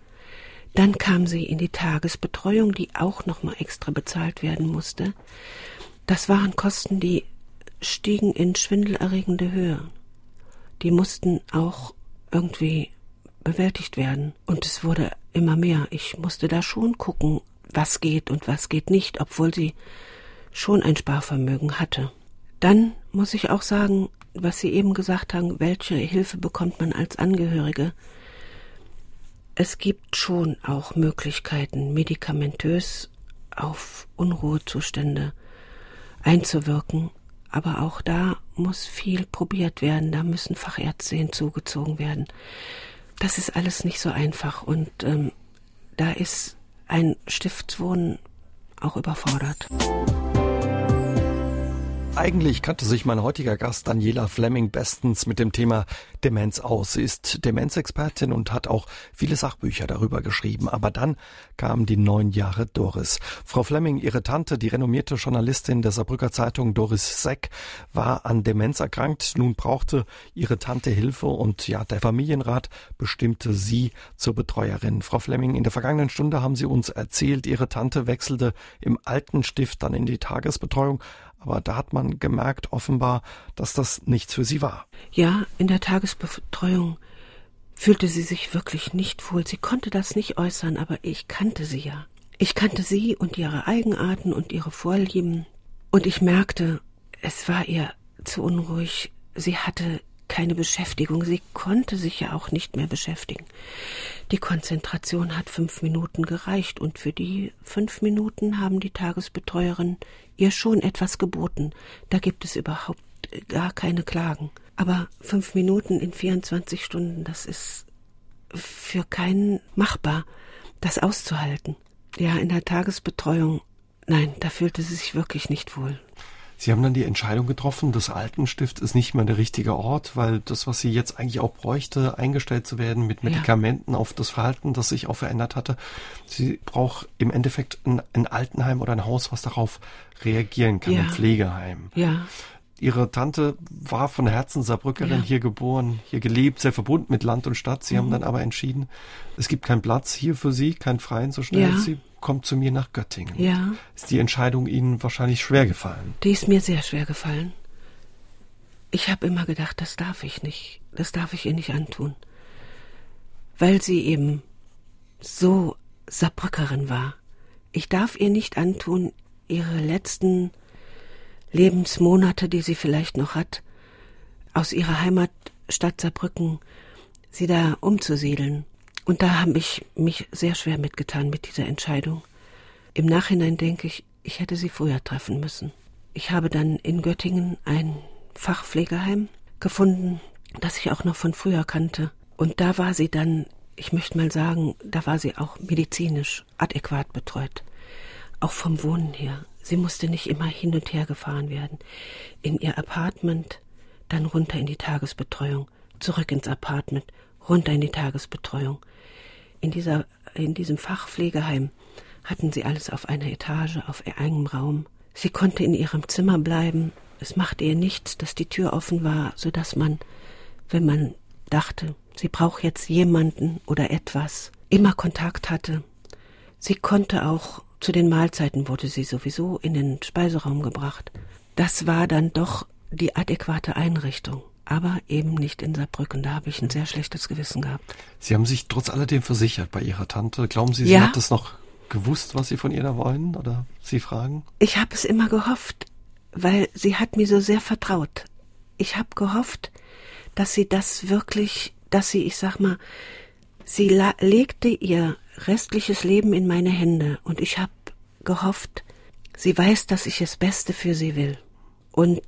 Dann kam sie in die Tagesbetreuung, die auch nochmal extra bezahlt werden musste. Das waren Kosten, die stiegen in schwindelerregende Höhe. Die mussten auch irgendwie bewältigt werden. Und es wurde immer mehr. Ich musste da schon gucken, was geht und was geht nicht, obwohl sie schon ein Sparvermögen hatte. Dann muss ich auch sagen, was Sie eben gesagt haben, welche Hilfe bekommt man als Angehörige? Es gibt schon auch Möglichkeiten, medikamentös auf Unruhezustände einzuwirken, aber auch da muss viel probiert werden, da müssen Fachärzte hinzugezogen werden. Das ist alles nicht so einfach und ähm, da ist ein Stiftswohnen auch überfordert. Eigentlich kannte sich mein heutiger Gast Daniela Fleming bestens mit dem Thema Demenz aus. Sie ist Demenzexpertin und hat auch viele Sachbücher darüber geschrieben. Aber dann kamen die neun Jahre Doris. Frau Fleming, ihre Tante, die renommierte Journalistin der Saarbrücker Zeitung Doris Seck, war an Demenz erkrankt. Nun brauchte ihre Tante Hilfe und ja, der Familienrat bestimmte sie zur Betreuerin. Frau Fleming, in der vergangenen Stunde haben Sie uns erzählt, Ihre Tante wechselte im alten Stift dann in die Tagesbetreuung. Aber da hat man gemerkt, offenbar, dass das nichts für sie war. Ja, in der Tagesbetreuung fühlte sie sich wirklich nicht wohl. Sie konnte das nicht äußern, aber ich kannte sie ja. Ich kannte sie und ihre Eigenarten und ihre Vorlieben. Und ich merkte, es war ihr zu unruhig. Sie hatte keine Beschäftigung. Sie konnte sich ja auch nicht mehr beschäftigen. Die Konzentration hat fünf Minuten gereicht und für die fünf Minuten haben die Tagesbetreuerin ihr schon etwas geboten. Da gibt es überhaupt gar keine Klagen. Aber fünf Minuten in 24 Stunden, das ist für keinen machbar, das auszuhalten. Ja, in der Tagesbetreuung, nein, da fühlte sie sich wirklich nicht wohl. Sie haben dann die Entscheidung getroffen, das Altenstift ist nicht mehr der richtige Ort, weil das, was sie jetzt eigentlich auch bräuchte, eingestellt zu werden mit Medikamenten ja. auf das Verhalten, das sich auch verändert hatte. Sie braucht im Endeffekt ein, ein Altenheim oder ein Haus, was darauf reagieren kann, ja. ein Pflegeheim. Ja. Ihre Tante war von Herzen Saarbrückerin, ja. hier geboren, hier gelebt, sehr verbunden mit Land und Stadt. Sie mhm. haben dann aber entschieden, es gibt keinen Platz hier für Sie, keinen freien so schnell. Ja. Sie kommt zu mir nach Göttingen. Ja. Ist die Entscheidung Ihnen wahrscheinlich schwer gefallen? Die ist mir sehr schwer gefallen. Ich habe immer gedacht, das darf ich nicht, das darf ich ihr nicht antun. Weil sie eben so Saarbrückerin war. Ich darf ihr nicht antun, ihre letzten Lebensmonate, die sie vielleicht noch hat, aus ihrer Heimatstadt Saarbrücken, sie da umzusiedeln. Und da habe ich mich sehr schwer mitgetan mit dieser Entscheidung. Im Nachhinein denke ich, ich hätte sie früher treffen müssen. Ich habe dann in Göttingen ein Fachpflegeheim gefunden, das ich auch noch von früher kannte. Und da war sie dann, ich möchte mal sagen, da war sie auch medizinisch adäquat betreut. Auch vom Wohnen her. Sie musste nicht immer hin und her gefahren werden. In ihr Apartment, dann runter in die Tagesbetreuung, zurück ins Apartment, runter in die Tagesbetreuung. In dieser, in diesem Fachpflegeheim hatten sie alles auf einer Etage, auf engem Raum. Sie konnte in ihrem Zimmer bleiben. Es machte ihr nichts, dass die Tür offen war, so dass man, wenn man dachte, sie braucht jetzt jemanden oder etwas, immer Kontakt hatte. Sie konnte auch zu den Mahlzeiten wurde sie sowieso in den Speiseraum gebracht. Das war dann doch die adäquate Einrichtung. Aber eben nicht in Saarbrücken. Da habe ich ein sehr schlechtes Gewissen gehabt. Sie haben sich trotz alledem versichert bei Ihrer Tante. Glauben Sie, sie ja. hat das noch gewusst, was Sie von ihr da wollen oder Sie fragen? Ich habe es immer gehofft, weil sie hat mir so sehr vertraut. Ich habe gehofft, dass sie das wirklich, dass sie, ich sag mal, sie legte ihr restliches Leben in meine Hände und ich habe gehofft, sie weiß, dass ich das Beste für sie will. Und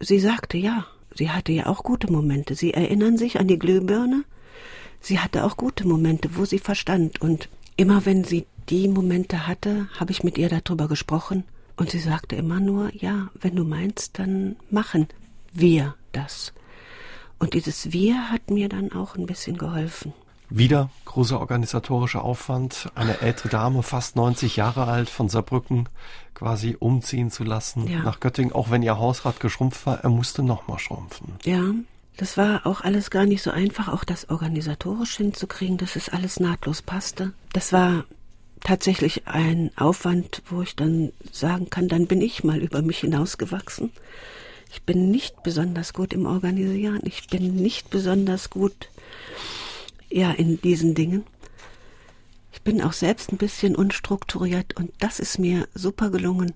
sie sagte ja, sie hatte ja auch gute Momente. Sie erinnern sich an die Glühbirne? Sie hatte auch gute Momente, wo sie verstand und immer wenn sie die Momente hatte, habe ich mit ihr darüber gesprochen und sie sagte immer nur, ja, wenn du meinst, dann machen wir das. Und dieses Wir hat mir dann auch ein bisschen geholfen. Wieder großer organisatorischer Aufwand, eine ältere Dame, fast 90 Jahre alt, von Saarbrücken quasi umziehen zu lassen ja. nach Göttingen, auch wenn ihr Hausrat geschrumpft war, er musste nochmal schrumpfen. Ja, das war auch alles gar nicht so einfach, auch das organisatorisch hinzukriegen, dass es alles nahtlos passte. Das war tatsächlich ein Aufwand, wo ich dann sagen kann, dann bin ich mal über mich hinausgewachsen. Ich bin nicht besonders gut im Organisieren. Ich bin nicht besonders gut, ja, in diesen Dingen. Ich bin auch selbst ein bisschen unstrukturiert und das ist mir super gelungen,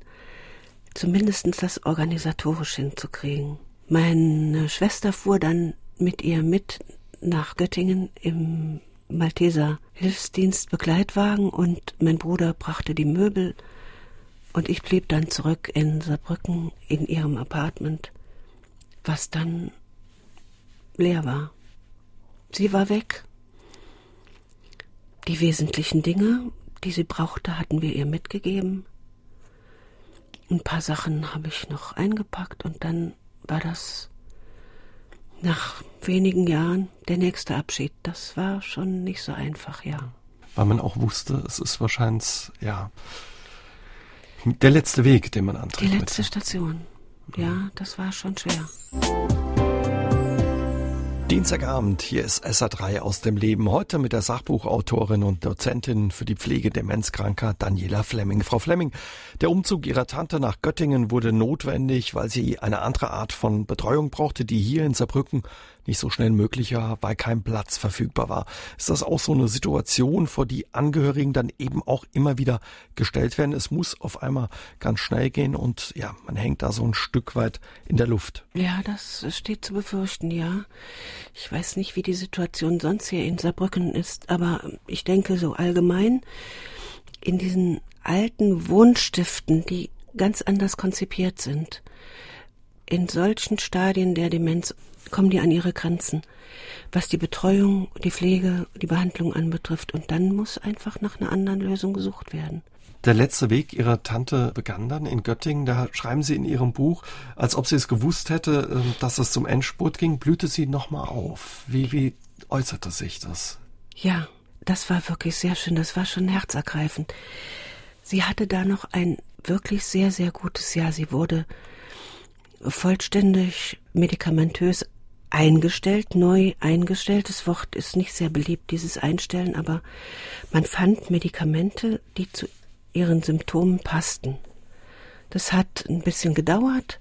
zumindest das organisatorisch hinzukriegen. Meine Schwester fuhr dann mit ihr mit nach Göttingen im Malteser Hilfsdienst Begleitwagen und mein Bruder brachte die Möbel und ich blieb dann zurück in Saarbrücken in ihrem Apartment, was dann leer war. Sie war weg. Die wesentlichen Dinge, die sie brauchte, hatten wir ihr mitgegeben. Ein paar Sachen habe ich noch eingepackt und dann war das nach wenigen Jahren der nächste Abschied. Das war schon nicht so einfach, ja. Weil man auch wusste, es ist wahrscheinlich, ja, der letzte Weg, den man antritt. Die letzte Station. Ja, das war schon schwer. Dienstagabend, hier ist SA3 aus dem Leben. Heute mit der Sachbuchautorin und Dozentin für die Pflege demenzkranker Daniela Flemming. Frau Flemming, der Umzug Ihrer Tante nach Göttingen wurde notwendig, weil sie eine andere Art von Betreuung brauchte, die hier in Saarbrücken nicht so schnell möglich war, weil kein Platz verfügbar war. Ist das auch so eine Situation, vor die Angehörigen dann eben auch immer wieder gestellt werden? Es muss auf einmal ganz schnell gehen und ja, man hängt da so ein Stück weit in der Luft. Ja, das steht zu befürchten, ja. Ich weiß nicht, wie die Situation sonst hier in Saarbrücken ist, aber ich denke so allgemein in diesen alten Wohnstiften, die ganz anders konzipiert sind, in solchen Stadien der Demenz kommen die an ihre Grenzen, was die Betreuung, die Pflege, die Behandlung anbetrifft. Und dann muss einfach nach einer anderen Lösung gesucht werden. Der letzte Weg Ihrer Tante begann dann in Göttingen. Da schreiben Sie in Ihrem Buch, als ob sie es gewusst hätte, ähm, dass es zum Endspurt ging, blühte sie nochmal auf. Wie, wie äußerte sich das? Ja, das war wirklich sehr schön. Das war schon herzergreifend. Sie hatte da noch ein wirklich sehr, sehr gutes Jahr. Sie wurde vollständig medikamentös eingestellt, neu eingestellt. Das Wort ist nicht sehr beliebt, dieses Einstellen, aber man fand Medikamente, die zu ihren Symptomen passten. Das hat ein bisschen gedauert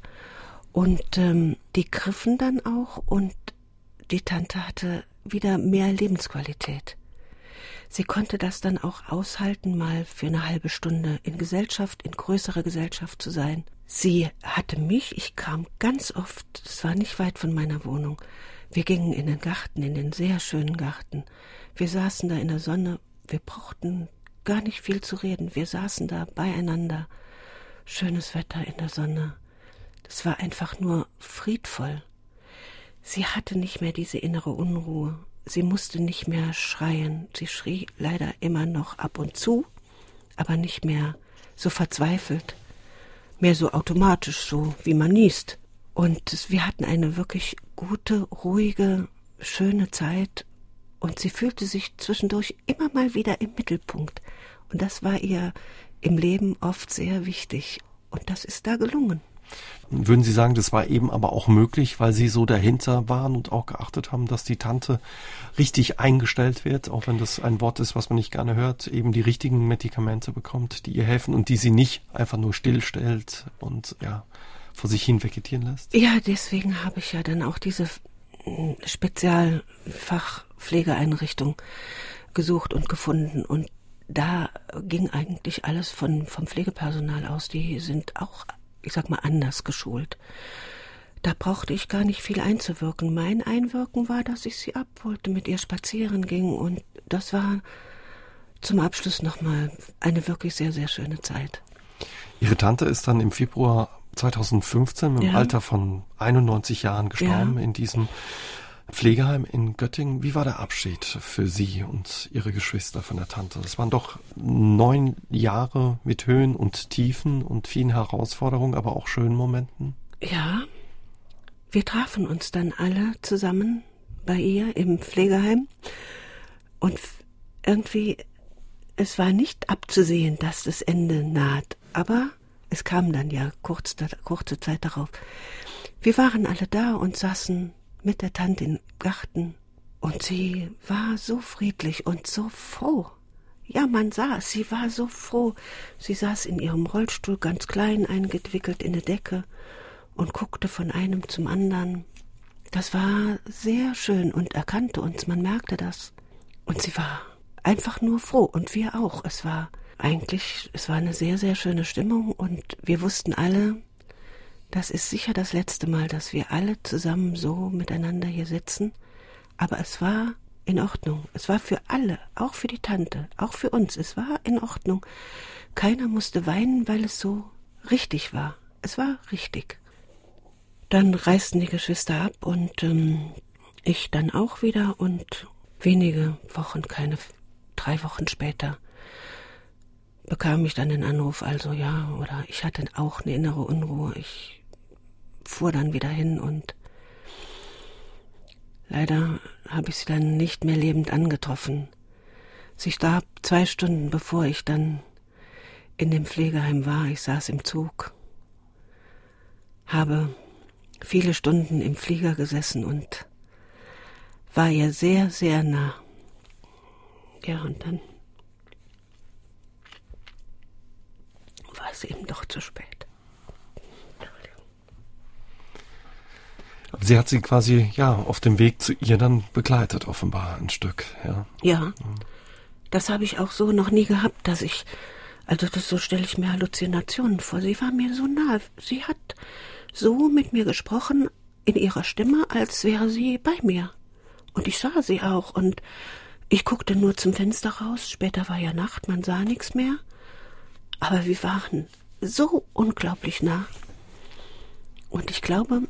und ähm, die griffen dann auch und die Tante hatte wieder mehr Lebensqualität. Sie konnte das dann auch aushalten, mal für eine halbe Stunde in Gesellschaft, in größerer Gesellschaft zu sein. Sie hatte mich, ich kam ganz oft, es war nicht weit von meiner Wohnung. Wir gingen in den Garten, in den sehr schönen Garten. Wir saßen da in der Sonne, wir brauchten gar nicht viel zu reden. Wir saßen da beieinander. Schönes Wetter in der Sonne. Das war einfach nur friedvoll. Sie hatte nicht mehr diese innere Unruhe. Sie musste nicht mehr schreien. Sie schrie leider immer noch ab und zu, aber nicht mehr so verzweifelt, mehr so automatisch, so wie man niest. Und wir hatten eine wirklich gute, ruhige, schöne Zeit und sie fühlte sich zwischendurch immer mal wieder im Mittelpunkt. Und das war ihr im Leben oft sehr wichtig. Und das ist da gelungen. Würden Sie sagen, das war eben aber auch möglich, weil Sie so dahinter waren und auch geachtet haben, dass die Tante richtig eingestellt wird, auch wenn das ein Wort ist, was man nicht gerne hört, eben die richtigen Medikamente bekommt, die ihr helfen und die sie nicht einfach nur stillstellt und ja, vor sich hin vegetieren lässt? Ja, deswegen habe ich ja dann auch diese hm, Spezialfachpflegeeinrichtung gesucht und gefunden und da ging eigentlich alles von, vom Pflegepersonal aus. Die sind auch ich sag mal, anders geschult. Da brauchte ich gar nicht viel einzuwirken. Mein Einwirken war, dass ich sie abholte, mit ihr spazieren ging und das war zum Abschluss nochmal eine wirklich sehr, sehr schöne Zeit. Ihre Tante ist dann im Februar 2015 im ja. Alter von 91 Jahren gestorben ja. in diesem Pflegeheim in Göttingen. Wie war der Abschied für Sie und Ihre Geschwister von der Tante? Das waren doch neun Jahre mit Höhen und Tiefen und vielen Herausforderungen, aber auch schönen Momenten. Ja, wir trafen uns dann alle zusammen bei ihr im Pflegeheim und irgendwie, es war nicht abzusehen, dass das Ende naht, aber es kam dann ja kurz, kurze Zeit darauf. Wir waren alle da und saßen mit der Tante im Garten, und sie war so friedlich und so froh. Ja, man sah es, sie war so froh. Sie saß in ihrem Rollstuhl ganz klein eingewickelt in der Decke und guckte von einem zum anderen. Das war sehr schön und erkannte uns, man merkte das. Und sie war einfach nur froh und wir auch. Es war eigentlich, es war eine sehr, sehr schöne Stimmung und wir wussten alle, das ist sicher das letzte Mal, dass wir alle zusammen so miteinander hier sitzen. Aber es war in Ordnung. Es war für alle, auch für die Tante, auch für uns. Es war in Ordnung. Keiner musste weinen, weil es so richtig war. Es war richtig. Dann reisten die Geschwister ab und ähm, ich dann auch wieder und wenige Wochen, keine drei Wochen später, bekam ich dann den Anruf, also ja, oder ich hatte auch eine innere Unruhe. Ich fuhr dann wieder hin und leider habe ich sie dann nicht mehr lebend angetroffen. Sie starb zwei Stunden bevor ich dann in dem Pflegeheim war. Ich saß im Zug, habe viele Stunden im Flieger gesessen und war ihr sehr, sehr nah. Ja, und dann war es eben doch zu spät. Sie hat sie quasi, ja, auf dem Weg zu ihr dann begleitet, offenbar ein Stück, ja. Ja. Das habe ich auch so noch nie gehabt, dass ich, also das so stelle ich mir Halluzinationen vor. Sie war mir so nah. Sie hat so mit mir gesprochen in ihrer Stimme, als wäre sie bei mir. Und ich sah sie auch und ich guckte nur zum Fenster raus. Später war ja Nacht, man sah nichts mehr. Aber wir waren so unglaublich nah. Und ich glaube,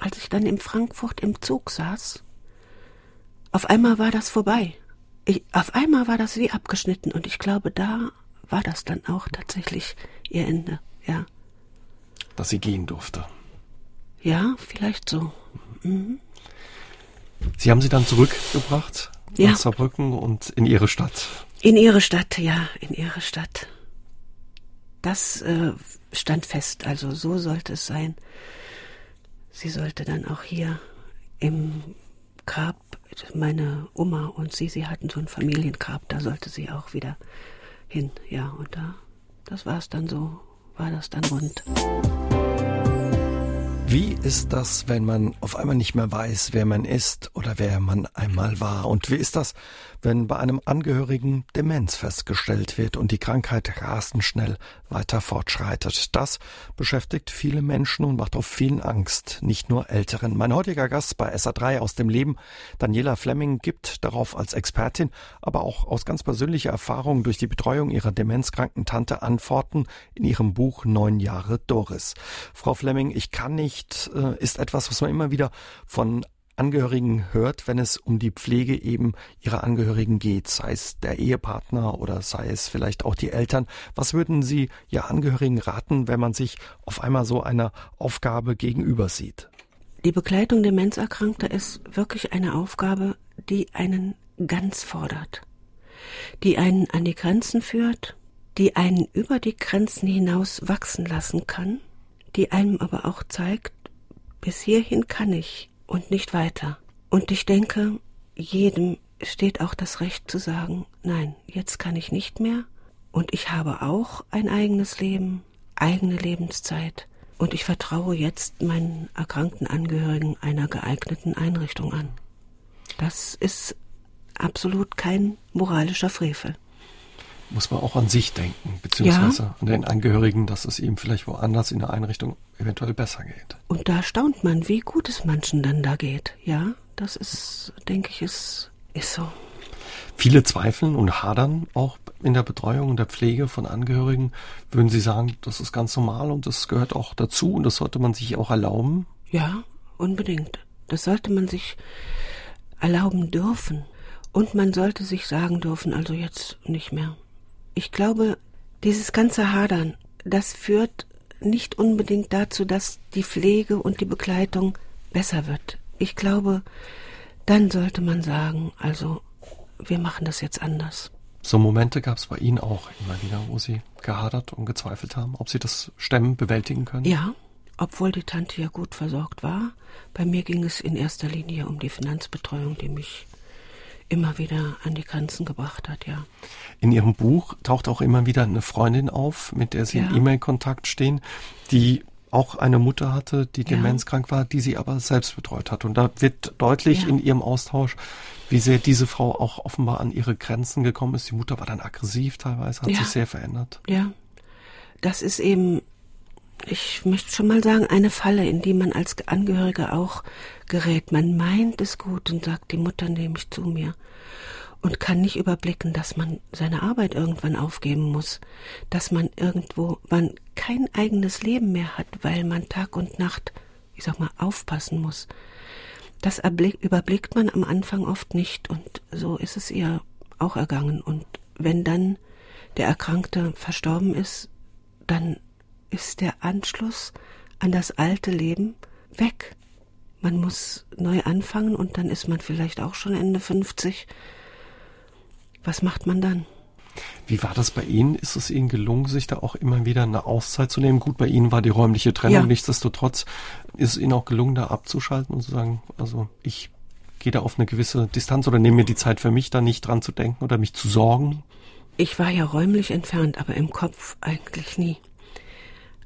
als ich dann in Frankfurt im Zug saß, auf einmal war das vorbei. Ich, auf einmal war das wie abgeschnitten und ich glaube, da war das dann auch tatsächlich ihr Ende, ja. Dass sie gehen durfte. Ja, vielleicht so. Mhm. Sie haben sie dann zurückgebracht ja. nach Saarbrücken und in ihre Stadt. In ihre Stadt, ja, in ihre Stadt. Das äh, stand fest, also so sollte es sein sie sollte dann auch hier im Grab, meine Oma und sie, sie hatten so ein Familiengrab, da sollte sie auch wieder hin. Ja, und da, das war es dann so, war das dann rund. Wie ist das, wenn man auf einmal nicht mehr weiß, wer man ist oder wer man einmal war? Und wie ist das, wenn bei einem Angehörigen Demenz festgestellt wird und die Krankheit rasend schnell weiter fortschreitet? Das beschäftigt viele Menschen und macht auf vielen Angst, nicht nur Älteren. Mein heutiger Gast bei SA3 aus dem Leben, Daniela Fleming, gibt darauf als Expertin, aber auch aus ganz persönlicher Erfahrung durch die Betreuung ihrer demenzkranken Tante Antworten in ihrem Buch Neun Jahre Doris. Frau Fleming, ich kann nicht nicht, äh, ist etwas, was man immer wieder von Angehörigen hört, wenn es um die Pflege eben ihrer Angehörigen geht, sei es der Ehepartner oder sei es vielleicht auch die Eltern. Was würden Sie Ihr Angehörigen raten, wenn man sich auf einmal so einer Aufgabe gegenüber sieht? Die Begleitung Demenzerkrankter ist wirklich eine Aufgabe, die einen ganz fordert, die einen an die Grenzen führt, die einen über die Grenzen hinaus wachsen lassen kann die einem aber auch zeigt, bis hierhin kann ich und nicht weiter. Und ich denke, jedem steht auch das Recht zu sagen, nein, jetzt kann ich nicht mehr und ich habe auch ein eigenes Leben, eigene Lebenszeit und ich vertraue jetzt meinen erkrankten Angehörigen einer geeigneten Einrichtung an. Das ist absolut kein moralischer Frevel muss man auch an sich denken, beziehungsweise ja. an den Angehörigen, dass es ihm vielleicht woanders in der Einrichtung eventuell besser geht. Und da staunt man, wie gut es manchen dann da geht. Ja, das ist, denke ich, ist, ist so. Viele zweifeln und hadern auch in der Betreuung und der Pflege von Angehörigen. Würden Sie sagen, das ist ganz normal und das gehört auch dazu und das sollte man sich auch erlauben? Ja, unbedingt. Das sollte man sich erlauben dürfen. Und man sollte sich sagen dürfen, also jetzt nicht mehr ich glaube, dieses ganze Hadern, das führt nicht unbedingt dazu, dass die Pflege und die Begleitung besser wird. Ich glaube, dann sollte man sagen, also wir machen das jetzt anders. So Momente gab es bei Ihnen auch immer wieder, wo Sie gehadert und gezweifelt haben, ob Sie das Stemmen bewältigen können? Ja, obwohl die Tante ja gut versorgt war. Bei mir ging es in erster Linie um die Finanzbetreuung, die mich immer wieder an die Grenzen gebracht hat, ja. In Ihrem Buch taucht auch immer wieder eine Freundin auf, mit der Sie ja. in E-Mail-Kontakt stehen, die auch eine Mutter hatte, die ja. demenzkrank war, die sie aber selbst betreut hat. Und da wird deutlich ja. in ihrem Austausch, wie sehr diese Frau auch offenbar an ihre Grenzen gekommen ist. Die Mutter war dann aggressiv teilweise, hat sich sehr verändert. Ja, das ist eben ich möchte schon mal sagen, eine Falle, in die man als Angehörige auch gerät. Man meint es gut und sagt, die Mutter nehme ich zu mir und kann nicht überblicken, dass man seine Arbeit irgendwann aufgeben muss, dass man irgendwo man kein eigenes Leben mehr hat, weil man Tag und Nacht, ich sag mal, aufpassen muss. Das überblickt man am Anfang oft nicht und so ist es ihr auch ergangen. Und wenn dann der Erkrankte verstorben ist, dann ist der Anschluss an das alte Leben weg. Man muss neu anfangen und dann ist man vielleicht auch schon Ende 50. Was macht man dann? Wie war das bei Ihnen? Ist es Ihnen gelungen, sich da auch immer wieder eine Auszeit zu nehmen? Gut, bei Ihnen war die räumliche Trennung. Ja. Nichtsdestotrotz ist es Ihnen auch gelungen, da abzuschalten und zu sagen, also ich gehe da auf eine gewisse Distanz oder nehme mir die Zeit für mich, da nicht dran zu denken oder mich zu sorgen? Ich war ja räumlich entfernt, aber im Kopf eigentlich nie.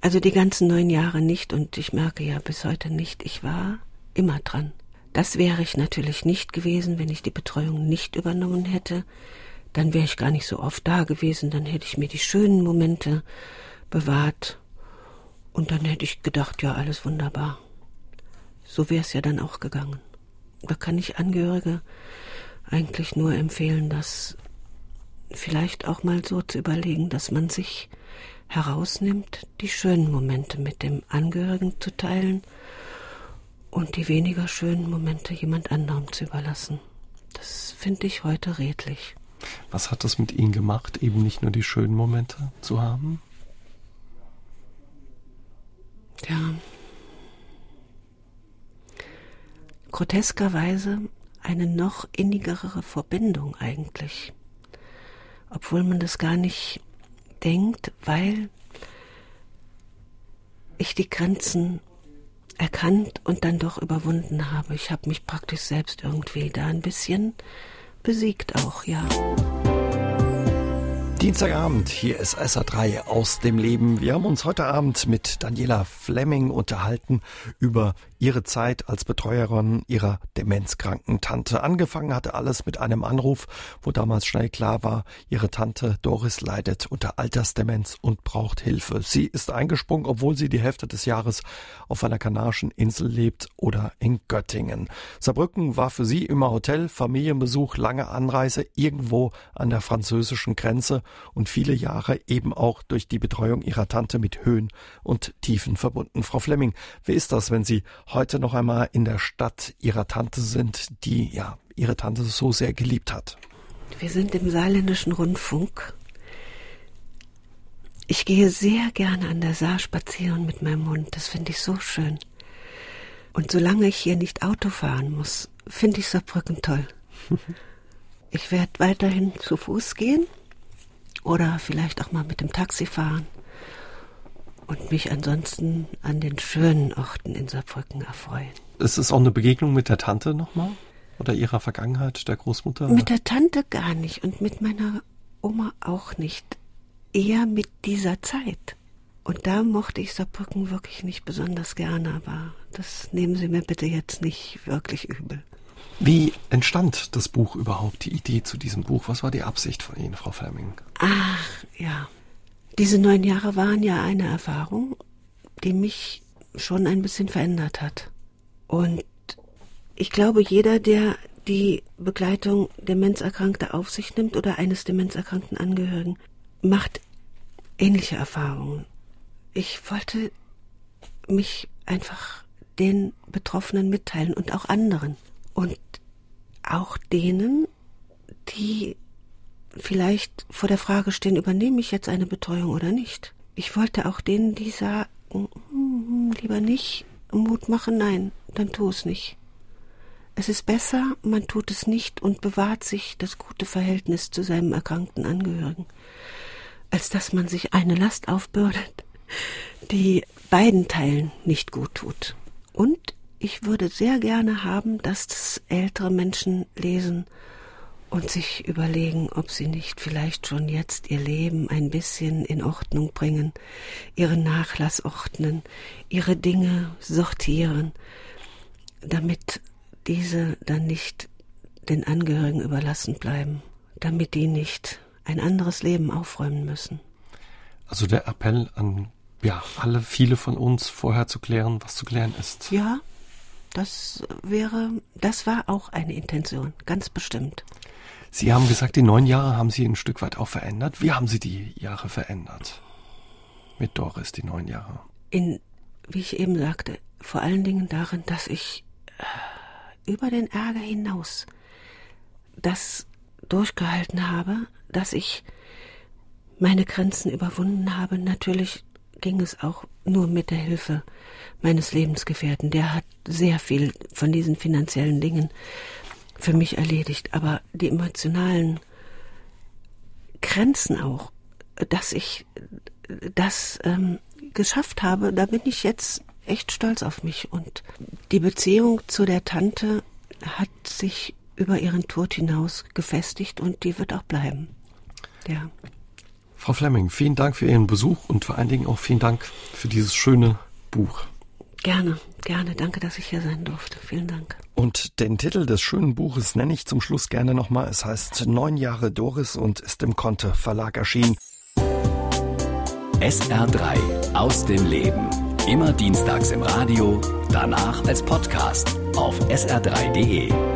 Also die ganzen neun Jahre nicht und ich merke ja bis heute nicht, ich war immer dran. Das wäre ich natürlich nicht gewesen, wenn ich die Betreuung nicht übernommen hätte. Dann wäre ich gar nicht so oft da gewesen, dann hätte ich mir die schönen Momente bewahrt und dann hätte ich gedacht, ja, alles wunderbar. So wäre es ja dann auch gegangen. Da kann ich Angehörige eigentlich nur empfehlen, das vielleicht auch mal so zu überlegen, dass man sich herausnimmt, die schönen Momente mit dem Angehörigen zu teilen und die weniger schönen Momente jemand anderem zu überlassen. Das finde ich heute redlich. Was hat das mit Ihnen gemacht, eben nicht nur die schönen Momente zu haben? Ja. Groteskerweise eine noch innigere Verbindung eigentlich. Obwohl man das gar nicht denkt, weil ich die Grenzen erkannt und dann doch überwunden habe. Ich habe mich praktisch selbst irgendwie da ein bisschen besiegt auch, ja. Dienstagabend, hier ist SA3 aus dem Leben. Wir haben uns heute Abend mit Daniela Fleming unterhalten über ihre Zeit als Betreuerin ihrer demenzkranken Tante. Angefangen hatte alles mit einem Anruf, wo damals schnell klar war, ihre Tante Doris leidet unter Altersdemenz und braucht Hilfe. Sie ist eingesprungen, obwohl sie die Hälfte des Jahres auf einer kanarischen Insel lebt oder in Göttingen. Saarbrücken war für sie immer Hotel, Familienbesuch, lange Anreise irgendwo an der französischen Grenze und viele Jahre eben auch durch die Betreuung ihrer Tante mit Höhen und Tiefen verbunden. Frau Flemming, wie ist das, wenn Sie heute noch einmal in der Stadt Ihrer Tante sind, die ja Ihre Tante so sehr geliebt hat? Wir sind im saarländischen Rundfunk. Ich gehe sehr gerne an der Saar spazieren mit meinem Hund. Das finde ich so schön. Und solange ich hier nicht Auto fahren muss, finde *laughs* ich Saarbrücken toll. Ich werde weiterhin zu Fuß gehen oder vielleicht auch mal mit dem Taxi fahren und mich ansonsten an den schönen Orten in Saarbrücken erfreuen. Ist es auch eine Begegnung mit der Tante nochmal? Oder ihrer Vergangenheit, der Großmutter? Mit der Tante gar nicht und mit meiner Oma auch nicht. Eher mit dieser Zeit. Und da mochte ich Saarbrücken wirklich nicht besonders gerne, aber das nehmen Sie mir bitte jetzt nicht wirklich übel. Wie entstand das Buch überhaupt, die Idee zu diesem Buch? Was war die Absicht von Ihnen, Frau Fleming? Ach, ja. Diese neun Jahre waren ja eine Erfahrung, die mich schon ein bisschen verändert hat. Und ich glaube, jeder, der die Begleitung Demenzerkrankter auf sich nimmt oder eines demenzerkrankten Angehörigen, macht ähnliche Erfahrungen. Ich wollte mich einfach den Betroffenen mitteilen und auch anderen. Und auch denen, die vielleicht vor der Frage stehen, übernehme ich jetzt eine Betreuung oder nicht. Ich wollte auch denen, die sagen, hm, lieber nicht, Mut machen, nein, dann tu es nicht. Es ist besser, man tut es nicht und bewahrt sich das gute Verhältnis zu seinem erkrankten Angehörigen, als dass man sich eine Last aufbürdet, die beiden Teilen nicht gut tut. Und ich würde sehr gerne haben, dass das ältere Menschen lesen und sich überlegen, ob sie nicht vielleicht schon jetzt ihr Leben ein bisschen in Ordnung bringen, ihren Nachlass ordnen, ihre Dinge sortieren, damit diese dann nicht den Angehörigen überlassen bleiben, damit die nicht ein anderes Leben aufräumen müssen. Also der Appell an ja, alle, viele von uns vorher zu klären, was zu klären ist. Ja, das wäre, das war auch eine Intention, ganz bestimmt. Sie haben gesagt, die neun Jahre haben Sie ein Stück weit auch verändert. Wie haben Sie die Jahre verändert? Mit Doris, die neun Jahre. In, wie ich eben sagte, vor allen Dingen darin, dass ich äh, über den Ärger hinaus das durchgehalten habe, dass ich meine Grenzen überwunden habe. Natürlich ging es auch nur mit der Hilfe meines Lebensgefährten. Der hat sehr viel von diesen finanziellen Dingen für mich erledigt, aber die emotionalen Grenzen auch, dass ich das ähm, geschafft habe, da bin ich jetzt echt stolz auf mich. Und die Beziehung zu der Tante hat sich über ihren Tod hinaus gefestigt und die wird auch bleiben. Ja. Frau Fleming, vielen Dank für Ihren Besuch und vor allen Dingen auch vielen Dank für dieses schöne Buch. Gerne, gerne. Danke, dass ich hier sein durfte. Vielen Dank. Und den Titel des schönen Buches nenne ich zum Schluss gerne nochmal. Es heißt Neun Jahre Doris und ist im Konte Verlag erschienen. SR3 aus dem Leben. Immer dienstags im Radio, danach als Podcast auf sr3.de.